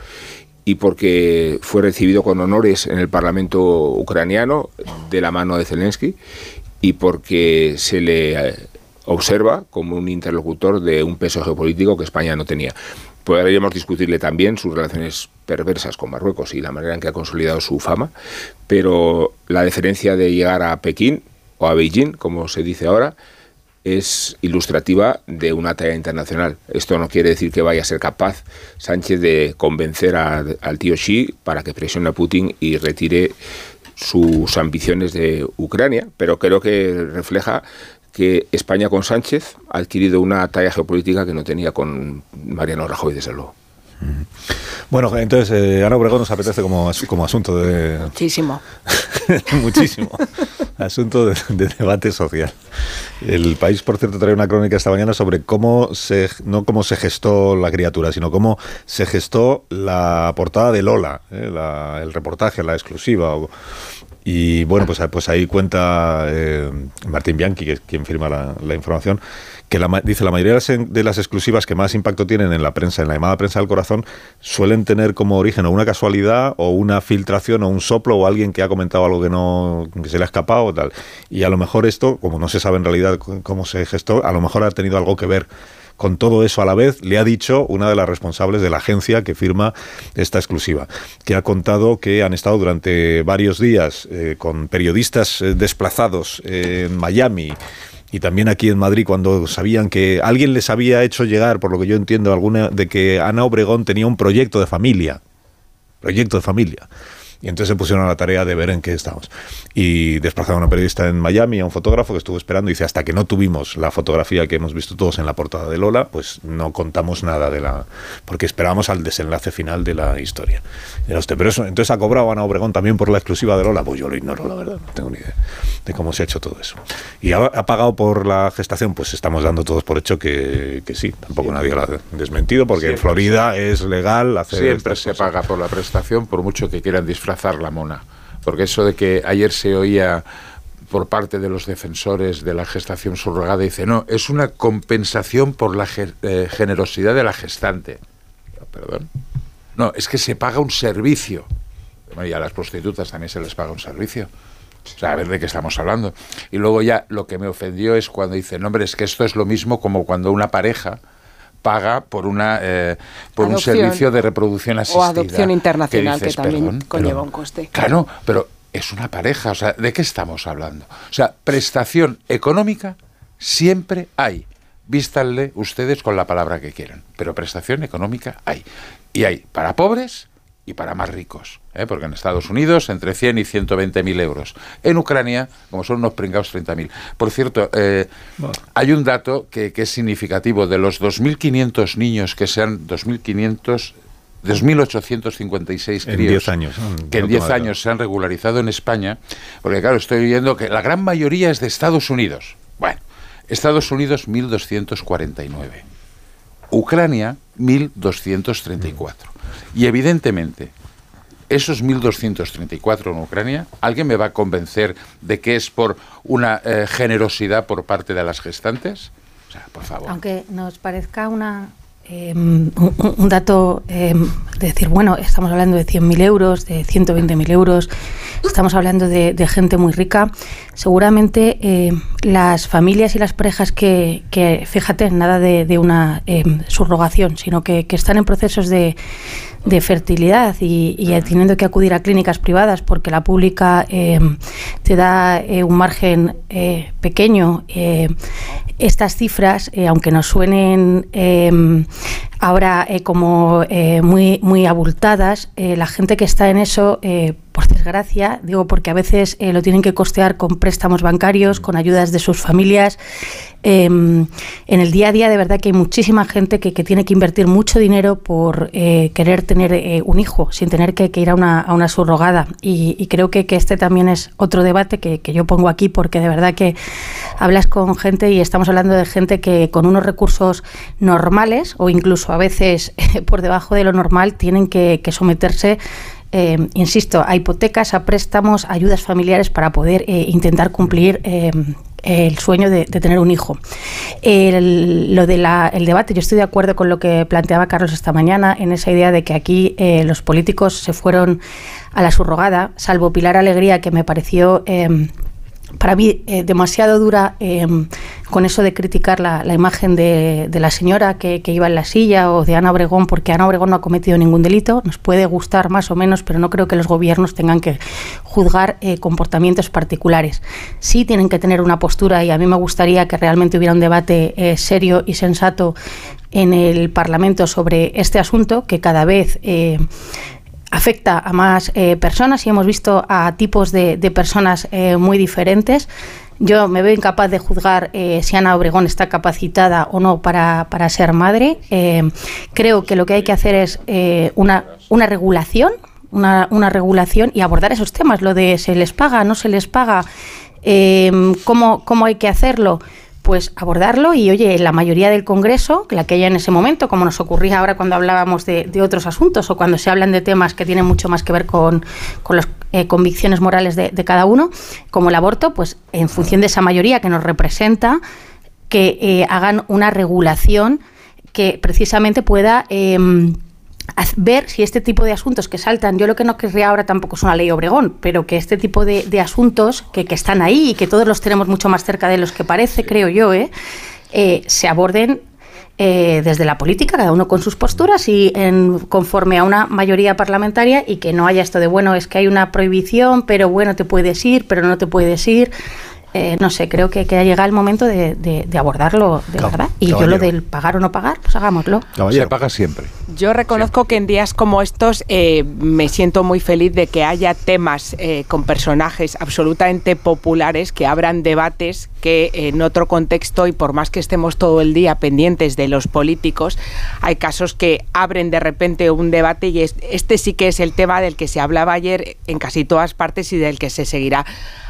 y porque fue recibido con honores en el Parlamento ucraniano de la mano de Zelensky, y porque se le eh, observa como un interlocutor de un peso geopolítico que España no tenía. Podríamos discutirle también sus relaciones perversas con Marruecos y la manera en que ha consolidado su fama, pero la diferencia de llegar a Pekín o a Beijing, como se dice ahora, es ilustrativa de una talla internacional. Esto no quiere decir que vaya a ser capaz Sánchez de convencer a- al tío Xi para que presione a Putin y retire sus ambiciones de Ucrania, pero creo que refleja que España con Sánchez ha adquirido una talla geopolítica que no tenía con Mariano Rajoy, desde luego. Bueno, entonces, eh, Ana Obregón nos apetece como, as- como asunto de... Muchísimo. [laughs] Muchísimo. Asunto de, de debate social. El país, por cierto, trae una crónica esta mañana sobre cómo se, no cómo se gestó la criatura, sino cómo se gestó la portada de Lola, eh, la- el reportaje, la exclusiva. o- y bueno, pues, pues ahí cuenta eh, Martín Bianchi, que es quien firma la, la información, que la, dice la mayoría de las, de las exclusivas que más impacto tienen en la prensa, en la llamada prensa del corazón, suelen tener como origen o una casualidad o una filtración o un soplo o alguien que ha comentado algo que no que se le ha escapado o tal. Y a lo mejor esto, como no se sabe en realidad cómo se gestó, a lo mejor ha tenido algo que ver con todo eso a la vez, le ha dicho una de las responsables de la agencia que firma esta exclusiva, que ha contado que han estado durante varios días eh, con periodistas eh, desplazados en Miami y también aquí en Madrid cuando sabían que alguien les había hecho llegar, por lo que yo entiendo, alguna de que Ana Obregón tenía un proyecto de familia, proyecto de familia. Y entonces se pusieron a la tarea de ver en qué estamos. Y desplazaron a una periodista en Miami, a un fotógrafo que estuvo esperando y dice, hasta que no tuvimos la fotografía que hemos visto todos en la portada de Lola, pues no contamos nada de la... porque esperábamos al desenlace final de la historia. Y usted, pero eso, entonces ha cobrado Ana Obregón también por la exclusiva de Lola. Pues yo lo ignoro, la verdad, no tengo ni idea de cómo se ha hecho todo eso. Y ha, ha pagado por la gestación, pues estamos dando todos por hecho que, que sí, tampoco nadie lo ha desmentido, porque en Siempre Florida es legal hacer... Siempre se paga por la prestación, por mucho que quieran disfrazar la mona. Porque eso de que ayer se oía por parte de los defensores de la gestación subrogada, dice, no, es una compensación por la ge- eh, generosidad de la gestante. Perdón. No, es que se paga un servicio. Bueno, y a las prostitutas también se les paga un servicio. O sea, a ver de qué estamos hablando. Y luego ya lo que me ofendió es cuando dicen, no, hombre, es que esto es lo mismo como cuando una pareja paga por una eh, por Adopción. un servicio de reproducción asistida. O adopción internacional, que, dices, también perdón, conlleva pero- un coste. Claro, pero es una pareja. O sea, ¿de qué estamos hablando? O sea, prestación económica siempre hay. vístanle ustedes con la palabra que quieran, pero prestación económica hay. Y hay para pobres y para más ricos, ¿eh? porque en Estados Unidos entre 100 y 120 mil euros. En Ucrania, como son unos pringados, 30 mil. Por cierto, eh, hay un dato que, que es significativo. De los 2.500 niños que sean 2.500 2.856 críos años, que en 10 años se han regularizado en España, porque claro, estoy viendo que la gran mayoría es de Estados Unidos. Bueno, Estados Unidos 1.249, Ucrania 1.234. Y evidentemente, esos 1.234 en Ucrania, ¿alguien me va a convencer de que es por una eh, generosidad por parte de las gestantes? O sea, por favor. Aunque nos parezca una, Em, un, dato em, de decir, bueno, estamos hablando de 100.000 euros, de 120.000 euros, estamos hablando de, gente muy rica. Seguramente em, las familias y las parejas que, fíjate, nada de, una subrogación, sino que, están en procesos de, fertilidad y, teniendo que acudir a clínicas privadas porque la pública te da eh, un margen eh, pequeño estas cifras, eh, aunque nos suenen em, ahora eh, como eh, muy, muy abultadas, la gente que está en eso por desgracia, digo porque a veces lo tienen que costear con préstamos bancarios, con ayudas de sus familias. Em, en el día a día, de verdad que hay muchísima gente que, tiene que invertir mucho dinero por querer tener un hijo, sin tener que, ir a una, a una subrogada. Y, creo que, este también es otro debate que, yo pongo aquí, porque de verdad que hablas con gente y estamos hablando de gente que con unos recursos normales o incluso a veces [laughs] por debajo de lo normal tienen que someterse eh, insisto, a hipotecas, a préstamos, ayudas familiares para poder eh, intentar cumplir eh, el sueño de, tener un hijo. lo del debate, yo estoy de acuerdo con lo que planteaba Carlos esta mañana, en esa idea de que aquí los políticos se fueron a la subrogada, salvo Pilar Alegría, que me pareció para mí eh, demasiado dura em, con eso de criticar la, imagen de, la señora que, iba en la silla o de Ana Obregón, porque Ana Obregón no ha cometido ningún delito. Nos puede gustar más o menos, pero no creo que los gobiernos tengan que juzgar eh, comportamientos particulares. Sí tienen que tener una postura y a mí me gustaría que realmente hubiera un debate eh, serio y sensato en el Parlamento sobre este asunto, que cada vez afecta a más eh, personas y hemos visto a tipos de, personas eh, muy diferentes. Yo me veo incapaz de juzgar eh, si Ana Obregón está capacitada o no para, ser madre. creo que lo que hay que hacer es una, una regulación, una, una, regulación y abordar esos temas, lo de se les paga, no se les paga, cómo, cómo hay que hacerlo pues abordarlo y oye, la mayoría del Congreso, la que haya en ese momento, como nos ocurría ahora cuando hablábamos de, otros asuntos o cuando se hablan de temas que tienen mucho más que ver con, las eh, convicciones morales de, cada uno, como el aborto, pues en función de esa mayoría que nos representa, que eh, hagan una regulación que precisamente pueda... Em, ver si este tipo de asuntos que saltan, yo lo que no querría ahora tampoco es una ley Obregón, pero que este tipo de, asuntos que, están ahí y que todos los tenemos mucho más cerca de los que parece, creo yo, ¿eh? Eh, se aborden eh, desde la política, cada uno con sus posturas y en, conforme a una mayoría parlamentaria y que no haya esto de, bueno, es que hay una prohibición, pero bueno, te puedes ir, pero no te puedes ir. Eh, no sé, creo que, que ha llegado el momento de, abordarlo de verdad. Y yo lo del pagar o no pagar, pues hagámoslo. Se paga siempre. Yo reconozco que en días como estos eh, me siento muy feliz de que haya temas eh, con personajes absolutamente populares que abran debates que en otro contexto y por más que estemos todo el día pendientes de los políticos, hay casos que abren de repente un debate y este sí que es el tema del que se hablaba ayer en casi todas partes y del que se seguirá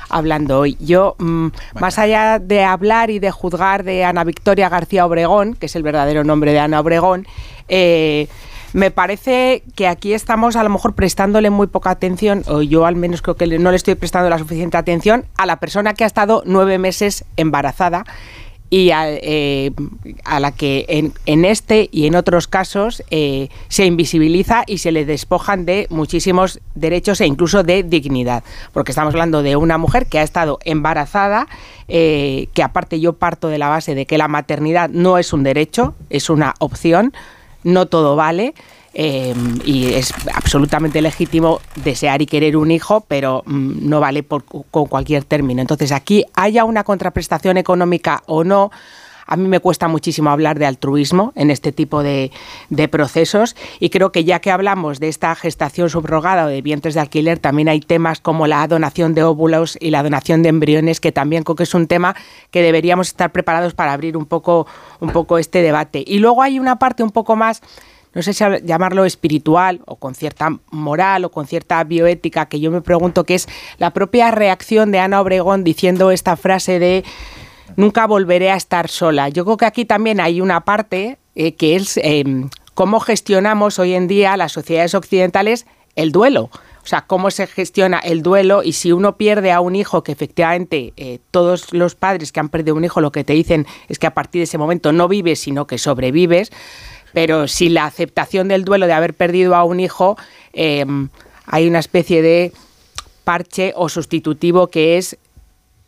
hablando hoy. Yo, mm, más allá de hablar y de juzgar de Ana Victoria García Obregón, que es el verdadero nombre de Ana Obregón, eh, me parece que aquí estamos a lo mejor prestándole muy poca atención, o yo al menos creo que no le estoy prestando la suficiente atención, a la persona que ha estado nueve meses embarazada y eh, a, la que en, en, este y en otros casos eh, se invisibiliza y se le despojan de muchísimos derechos e incluso de dignidad. Porque estamos hablando de una mujer que ha estado embarazada, eh, que aparte yo parto de la base de que la maternidad no es un derecho, es una opción, no todo vale. Em, y es absolutamente legítimo desear y querer un hijo, pero mm, no vale con cualquier término. Entonces, aquí haya una contraprestación económica o no, a mí me cuesta muchísimo hablar de altruismo en este tipo de, procesos y creo que ya que hablamos de esta gestación subrogada o de vientres de alquiler, también hay temas como la donación de óvulos y la donación de embriones, que también creo que es un tema que deberíamos estar preparados para abrir un poco, un poco este debate. Y luego hay una parte un poco más no sé si llamarlo espiritual o con cierta moral o con cierta bioética, que yo me pregunto que es la propia reacción de Ana Obregón diciendo esta frase de nunca volveré a estar sola. Yo creo que aquí también hay una parte eh, que es em, cómo gestionamos hoy en día las sociedades occidentales el duelo. O sea, cómo se gestiona el duelo y si uno pierde a un hijo, que efectivamente eh, todos los padres que han perdido un hijo lo que te dicen es que a partir de ese momento no vives, sino que sobrevives pero si la aceptación del duelo de haber perdido a un hijo, em, hay una especie de parche o sustitutivo que es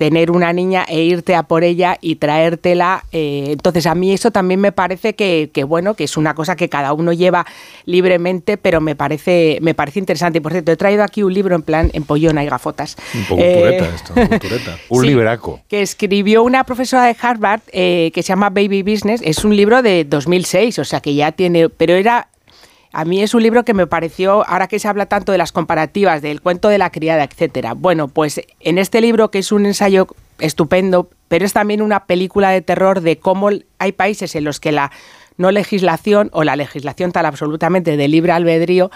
tener una niña e irte a por ella y traértela. Eh, entonces a mí eso también me parece que, bueno, que es una cosa que cada uno lleva libremente, pero me parece, me parece interesante. Y por cierto, he traído aquí un libro en plan en pollona y gafotas. Un poco eh, esto, un, [laughs] libraco. Que escribió una profesora de Harvard eh, que se llama Baby Business. Es un libro de 2006, o sea que ya tiene, pero era a mí es un libro que me pareció, ahora que se habla tanto de las comparativas, del cuento de la criada, etcétera. Bueno, pues en este libro, que es un ensayo estupendo, pero es también una película de terror de cómo hay países en los que la no legislación o la legislación tal absolutamente de libre albedrío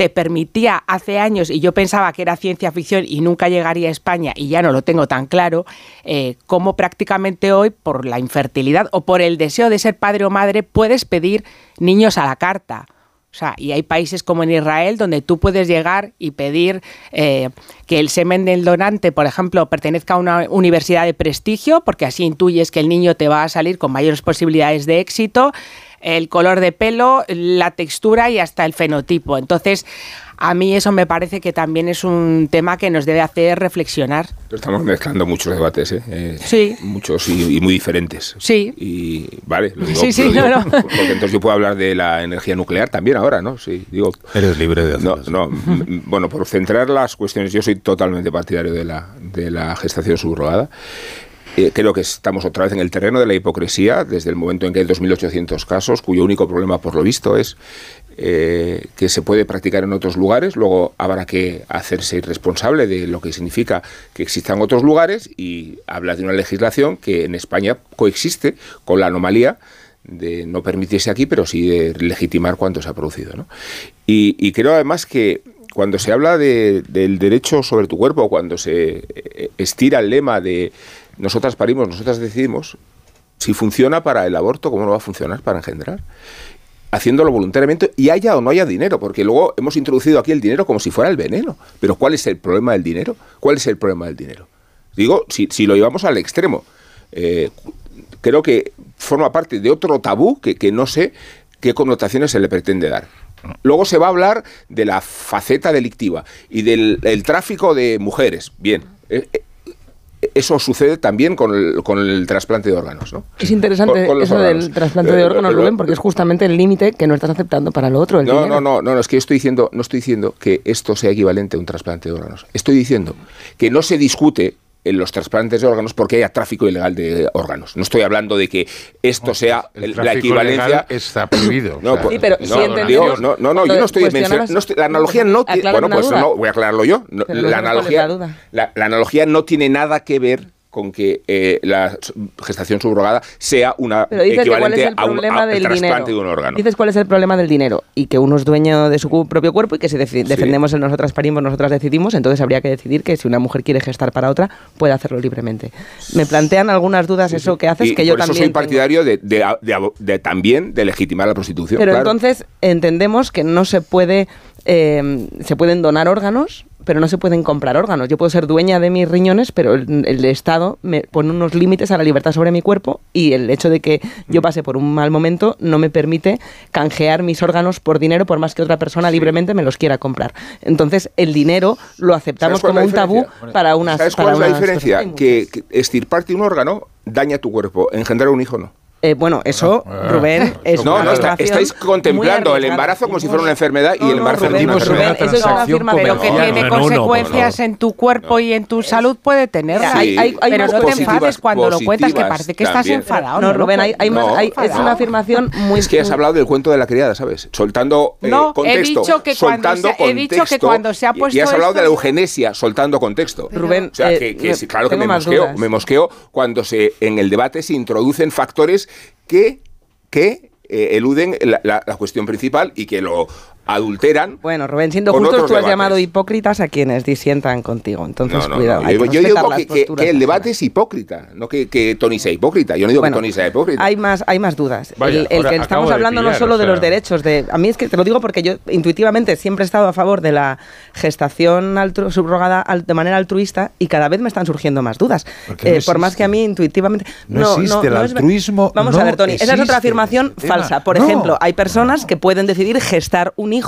te permitía hace años, y yo pensaba que era ciencia ficción y nunca llegaría a España, y ya no lo tengo tan claro, eh, cómo prácticamente hoy, por la infertilidad o por el deseo de ser padre o madre, puedes pedir niños a la carta. O sea, y hay países como en Israel donde tú puedes llegar y pedir eh, que el semen del donante, por ejemplo, pertenezca a una universidad de prestigio, porque así intuyes que el niño te va a salir con mayores posibilidades de éxito, el color de pelo, la textura y hasta el fenotipo. Entonces, a mí eso me parece que también es un tema que nos debe hacer reflexionar. Estamos mezclando muchos debates, ¿eh? eh sí. Muchos y, muy diferentes. Sí. Y vale, lo digo, sí, sí, no, no. Porque entonces yo puedo hablar de la energía nuclear también ahora, ¿no? Sí, digo. Eres libre de hacerlo. No, no. bueno, por centrar las cuestiones, yo soy totalmente partidario de la, de la gestación subrogada. Eh, creo que estamos otra vez en el terreno de la hipocresía desde el momento en que hay 2.800 casos, cuyo único problema, por lo visto, es eh, que se puede practicar en otros lugares, luego habrá que hacerse irresponsable de lo que significa que existan otros lugares y habla de una legislación que en España coexiste con la anomalía de no permitirse aquí, pero sí de legitimar cuánto se ha producido. Y, creo además que cuando se habla del derecho sobre tu cuerpo, cuando se eh, estira el lema de nosotras parimos, nosotras decidimos, si funciona para el aborto, ¿cómo no va a funcionar para engendrar? Haciéndolo voluntariamente y haya o no haya dinero, porque luego hemos introducido aquí el dinero como si fuera el veneno. Pero ¿cuál es el problema del dinero? ¿Cuál es el problema del dinero? Digo, si, lo llevamos al extremo, eh, creo que forma parte de otro tabú que, que no sé qué connotaciones se le pretende dar. Luego se va a hablar de la faceta delictiva y del tráfico de mujeres. Bien, eh, eh, eso sucede también con el, con el trasplante de órganos. ¿no? Es interesante eso del trasplante de órganos, Rubén, porque es justamente el límite que no estás aceptando para lo otro. no, no, no, no, es que estoy diciendo, no estoy diciendo que esto sea equivalente a un trasplante de órganos. Estoy diciendo que no se discute en los trasplantes de órganos porque haya tráfico ilegal de órganos. No estoy hablando de que esto sea la equivalencia. está prohibido. [clears throat] No, sí, pero no, no, no, no, yo no estoy, mencionando. la analogía no tiene. Bueno, pues no, voy a aclararlo yo. la, analogía, la analogía no tiene nada que ver con que eh, la gestación subrogada sea una equivalente a un trasplante de un órgano. Dices cuál es el problema del dinero y que uno es dueño de su propio cuerpo y que si defendemos en nosotras parimos, nosotras decidimos, entonces habría que decidir que si una mujer quiere gestar para otra, puede hacerlo libremente. Me plantean algunas dudas eso que haces que yo por eso soy partidario de, también de legitimar la prostitución. Pero entonces entendemos que no se puede eh, se pueden donar órganos pero no se pueden comprar órganos. Yo puedo ser dueña de mis riñones, pero el, Estado me pone unos límites a la libertad sobre mi cuerpo y el hecho de que yo pase por un mal momento no me permite canjear mis órganos por dinero por más que otra persona libremente me los quiera comprar. Entonces, el dinero lo aceptamos como un tabú para unas ¿Sabes cuál es la diferencia? Que, que estirparte un órgano daña tu cuerpo, engendrar un hijo no. Eh, bueno, eso, Ah. Rubén, [laughs] es No, una no, está- estáis contemplando muy el arriesgada. embarazo como si fuera una enfermedad y No, el no, embarazo Rubén, es una Rubén, enfermedad. eso es una afirmación Pero que comercial. tiene No, no, uno, por consecuencias favor. en tu cuerpo y en tu salud puede tenerla. Sí. Hay- hay- hay pero más no te positivas, enfades cuando lo cuentas, que positivas parece que estás también. enfadado. No, Rubén, hay, hay más, No. hay- es una afirmación muy... Es que has hablado del cuento de la criada, ¿sabes? Soltando eh, No, he contexto. dicho que cuando soltando se- he dicho que contexto, cuando se ha y- puesto Y has hablado de la eugenesia, soltando contexto. Rubén, o sea, eh, que, que me- sí, claro que tengo me más mosqueo, dudas. me mosqueo cuando se en el debate se introducen factores que, que eh, eluden la, cuestión principal y que lo adulteran. Bueno, Rubén, siendo con justos, otros tú has debates. llamado hipócritas a quienes disientan contigo. Entonces, No, no, cuidado. no. Yo, que yo digo que, que- posturas que el debate es hipócrita, no que, que Tony sea hipócrita. Yo no digo Bueno, que Tony sea hipócrita. Hay más, hay más dudas. Vaya, el que estamos hablando no solo o de los derechos, de a mí es que te lo digo porque yo intuitivamente siempre he estado a favor de la gestación altru- subrogada al- de manera altruista y cada vez me están surgiendo más dudas. No Eh, por más que a mí intuitivamente No existe el altruismo, Vamos no a ver, Tony, esa es otra afirmación el tema. falsa. Por ejemplo, hay personas que pueden decidir gestar un hijo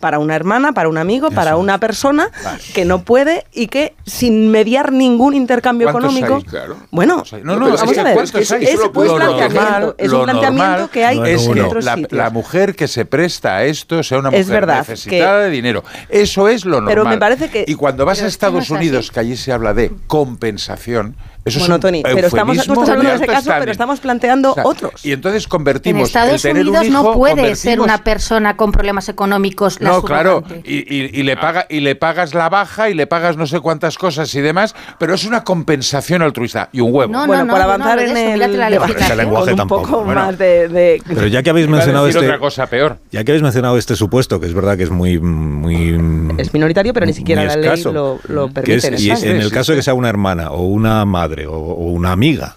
para una hermana, para un amigo, para una persona que no puede y que sin mediar ningún intercambio ¿Cuántos económico. hay? Claro. Bueno, No, no, es vamos a ver, ¿cuántos es, hay? un planteamiento, es un que hay es en que otros la, sitios. la mujer que se presta a esto sea una Es mujer verdad necesitada que- de dinero. Eso es lo normal. Pero me parece que- Y cuando vas a Estados. Unidos, que allí se habla de compensación, eso bueno, es un Tony, pero estamos, tú estás hablando de ese caso, pero estamos planteando O sea, otros. Y entonces En convertimos Estados el tener Unidos un hijo, no puede ser una persona con problemas económicos la no, claro, y, y- y le paga, y le pagas la baja y le pagas no sé cuántas cosas y demás, pero es una compensación altruista y un huevo. No, bueno, no, no avanzar en eso, el la lenguaje un tampoco. poco Bueno. más de, de- Pero ya que habéis mencionado este, otra cosa peor. ya que habéis mencionado este supuesto, que es verdad que es muy, muy es minoritario, pero ni siquiera la ley lo, lo permite. en en el caso de que sea una hermana o una madre o, una amiga,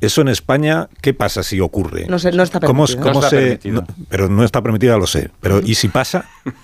eso en España, ¿qué pasa si ocurre? No sé, no está ¿Cómo, permitido. cómo No está se, permitido. no, pero no está permitido, lo sé. Pero ¿y si pasa? [laughs]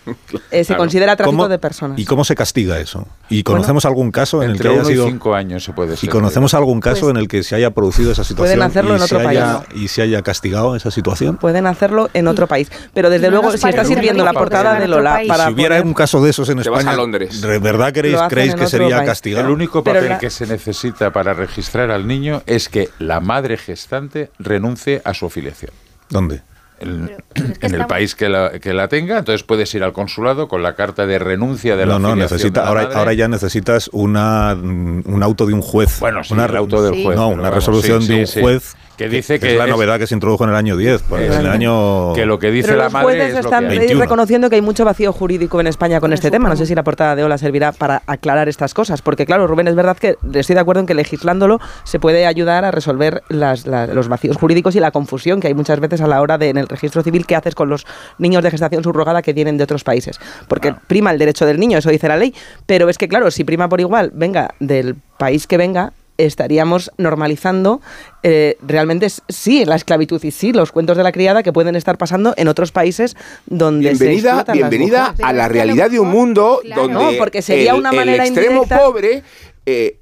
Eh, se Claro. considera tráfico ¿Cómo- de personas. ¿Y cómo se castiga eso? ¿Y conocemos algún caso en el que haya y sido cinco años se puede y ser. conocemos algún caso Pues- en el que se haya producido esa situación Pueden hacerlo y en otro se haya, país. y se haya castigado esa situación? Pueden hacerlo en otro país. Pero desde No luego, si está sirviendo la portada de Lola para si hubiera poner- un caso de esos en España, a Londres. ¿de verdad creéis que sería castigado? El único papel que se necesita para registrar al niño es que la madre gestante renuncie a su afiliación. ¿Dónde? En, Pero- [clears throat] pero es que en el estamos- país que la, que la tenga, entonces puedes ir al consulado con la carta de renuncia de la No, no, necesita, de la ahora, madre. ahora ya necesitas una, un auto de un juez. Bueno, sí, una, el auto del Sí. juez. No, una vamos, resolución sí, de un sí. juez que dice que, es la es- novedad que se introdujo en el año 10. pues, en el año que lo que dice Pero la los madre jueces es lo están que hay. 21. reconociendo que hay mucho vacío jurídico en España con este tema. No sé si la portada de Ola servirá para aclarar estas cosas. Porque, claro, Rubén, es verdad que estoy de acuerdo en que legislándolo se puede ayudar a resolver las- la- los vacíos jurídicos y la confusión que hay muchas veces a la hora de, en el registro civil, qué haces con los niños de gestación subrogada que vienen de otros países. Porque prima el derecho del niño, eso dice la ley. Pero es que, claro, si prima por igual, venga del país que venga, estaríamos normalizando eh, realmente sí la esclavitud y sí los cuentos de la criada que pueden estar pasando en otros países donde se Bienvenida, las bienvenida mujeres. a la realidad de un mundo claro. donde No, porque sería el, una el manera extremo indirecta- pobre eh,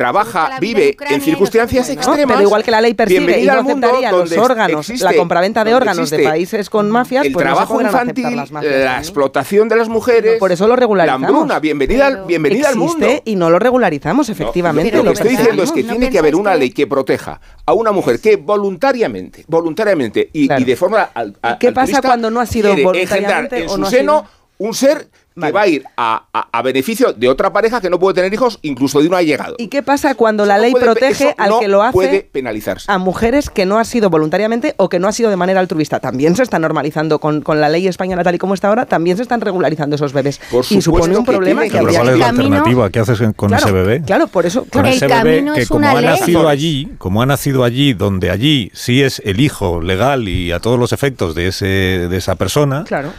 trabaja, la vive en Ucrania y en no circunstancias ¿no? extremas. Pero igual que la ley persigue y no al aceptaría los órganos, existe- la compraventa de órganos de países con mafias, el pues no se trabajo aceptar infantil, las mafias la también. explotación de las mujeres, Por eso lo la regularizamos. hambruna, bienvenida, al- bienvenida al mundo. Existe y no lo regularizamos, efectivamente. Lo que estoy diciendo es que ¿No tiene que haber una ley que proteja a una mujer que voluntariamente, voluntariamente y, Claro. y de forma al- a- ¿Qué pasa cuando no ha sido voluntariamente en o su no ha seno sido? un ser que Vale. va a ir a, a- a beneficio de otra pareja que no puede tener hijos, incluso de un allegado. ¿Y qué pasa cuando la no ley puede- protege al no que lo hace puede penalizarse. a mujeres que no ha sido voluntariamente o que no ha sido de manera altruista? También se está normalizando con, con la ley española tal y como está ahora, también se están regularizando esos bebés. Por y supone supuesto un problema que que- habría ¿cuál que es la camino- alternativa? ¿Qué haces con claro, ese bebé? Claro, por eso. Con claro. El ese bebé que es como una ha ley. nacido allí, como ha nacido allí, donde allí sí es el hijo legal y a todos los efectos de ese de esa persona, Claro.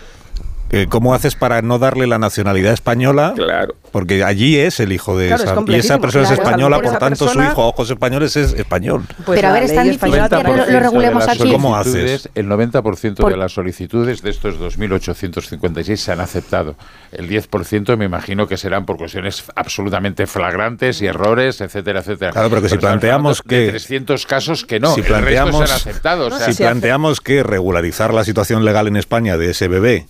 Eh, ¿cómo haces para no darle la nacionalidad española? Claro. Porque allí es el hijo de Claro, es esa y esa persona es española, Esa por tanto persona- su hijo a ojos españoles es español. Pues Pero a ver, es tan difícil que lo- regulemos de las aquí. ¿Cómo solicitudes, haces? El 90% Por- de las solicitudes de estos 2.856 se han aceptado. El 10% me imagino que serán por cuestiones absolutamente flagrantes y errores, etcétera, etcétera. Claro, pero que si planteamos hablando de que- 300 casos que no, si el resto planteamos, se han aceptado. o sea, si planteamos que regularizar la situación legal en España de ese bebé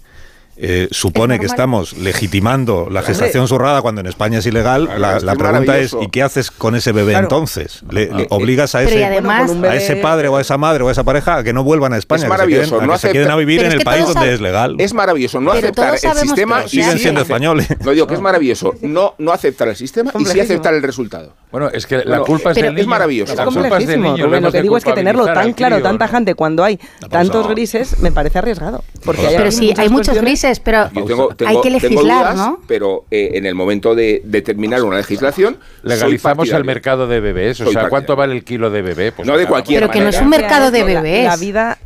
eh, supone que estamos legitimando la gestación subrogada cuando en España es ilegal, la, la pregunta es ¿y qué haces con ese bebé Claro. entonces? ¿Le, le Eh, obligas a ese, además- a padre o a esa madre o a esa pareja a que no vuelvan a España, Es que se queden- maravilloso, a que no se queden a vivir en el país donde es legal? Es maravilloso no Pero aceptar el sistema y Siguen siendo españoles. No digo que es maravilloso, no, no aceptar el sistema y sí aceptar el resultado. Bueno, es que la Bueno, culpa es del niño. es maravilloso. La Es culpa es del niño. Rubén. Lo que digo es que tenerlo tan claro, crío, tan tajante, cuando hay tantos grises, me parece arriesgado. Porque hay Pero sí, hay muchos grises, pero tengo, hay que legislar, dudas, ¿no? pero eh, en el momento de determinar una legislación, Legalizamos el mercado de bebés. O sea, ¿cuánto vale el kilo de bebé? Pues No de cualquier Pero que no es un mercado de La- bebés. La vida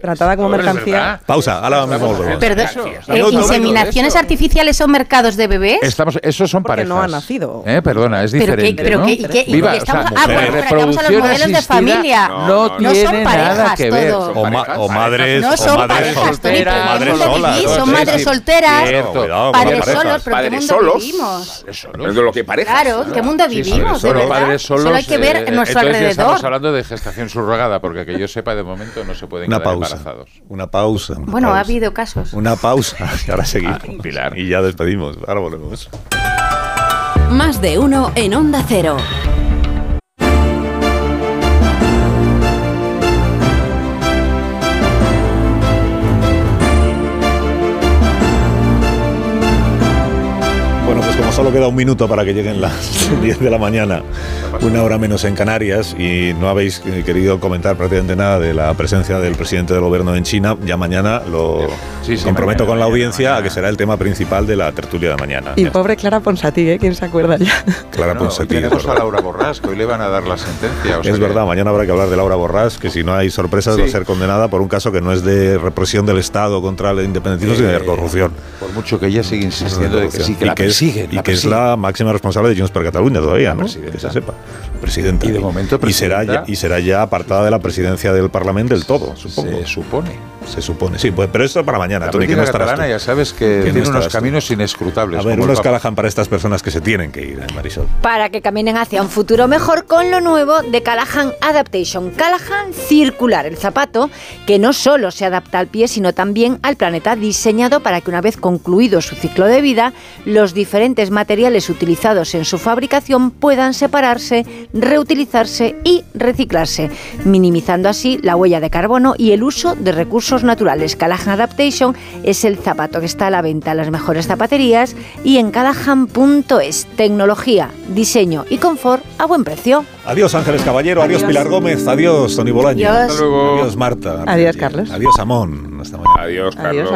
tratada como mercancía. Pausa, ahora volvemos. Perdón, eh, ¿inseminaciones eso. artificiales son mercados de bebés? Estamos, esos son Porque parejas. no ha nacido. Eh, Perdona, es Pero qué- diferente. pero ¿no? estamos- ah, bueno, que vamos a los reproducción modelos de familia. No, No son tiene nada parejas que ver. O, ma- o madres, No o son parejas, solteras, madres ¿dónde solas. Son madres solteras, padres solos, pero ¿qué Padres mundo solos. vivimos? Pero de lo que parejas. Claro, ¿qué mundo vivimos? de solo padres solos, Solo hay que ver eh, en nuestro entonces ya estamos alrededor. hablando de gestación subrogada, porque que yo sepa, de momento no se pueden Una pausa. Embarazados. Una pausa. una Bueno, ha habido casos. Una pausa [laughs] y ahora seguimos. Ah, Pilar. Y ya despedimos. Ahora volvemos. Más de uno en Onda Cero. Solo queda un minuto para que lleguen las [laughs] 10 de la mañana, una hora menos en Canarias, y no habéis eh, querido comentar prácticamente nada de la presencia del presidente del gobierno en China, ya mañana lo Sí, sí, comprometo mañana, con la audiencia mañana. a que será el tema principal de la tertulia de mañana. Y pobre Clara Ponsatí, ¿eh? ¿Quién se acuerda ya? [laughs] Clara hoy Ponsatí, tenemos a. Laura Borrás, que hoy le van a dar la sentencia. o sea Es que- verdad, mañana habrá que hablar de Laura Borrás, que si no hay sorpresas Sí. va a ser condenada por un caso que no es de represión del Estado contra el independentismo, sino de Eh, corrupción. Por mucho que ella sigue insistiendo de que sí, que la y que es, persiguen. Que es la máxima responsable de Junts per Catalunya todavía, ¿no? Que se sepa. Presidenta. Y de momento y será, ya, y será ya apartada de la presidencia del Parlamento del todo, supongo. Se supone. Se supone, sí, pues, pero esto para mañana, La Tony, que no estarás tú. ya sabes que, Que no tiene unos tú. caminos inescrutables. A ver, unos. Callahan para estas personas que se tienen que ir, ¿eh, Marisol. para que caminen hacia un futuro mejor con lo nuevo de Callahan Adaptation. Callahan Circular, el zapato que no solo se adapta al pie, sino también al planeta, diseñado para que una vez concluido su ciclo de vida, los diferentes materiales utilizados en su fabricación puedan separarse, reutilizarse y reciclarse, minimizando así la huella de carbono y el uso de recursos naturales. Callahan Adaptation es el zapato que está a la venta en las mejores zapaterías y en callahan.es. Tecnología, diseño y confort a buen precio. Adiós Ángeles Caballero, adiós, Adiós. Pilar Gómez, adiós Tony Bolaño. Adiós. Hasta luego. Adiós Marta. Adiós, Carlos. Adiós Amón. Hasta mañana. Adiós, Adiós, Carlos.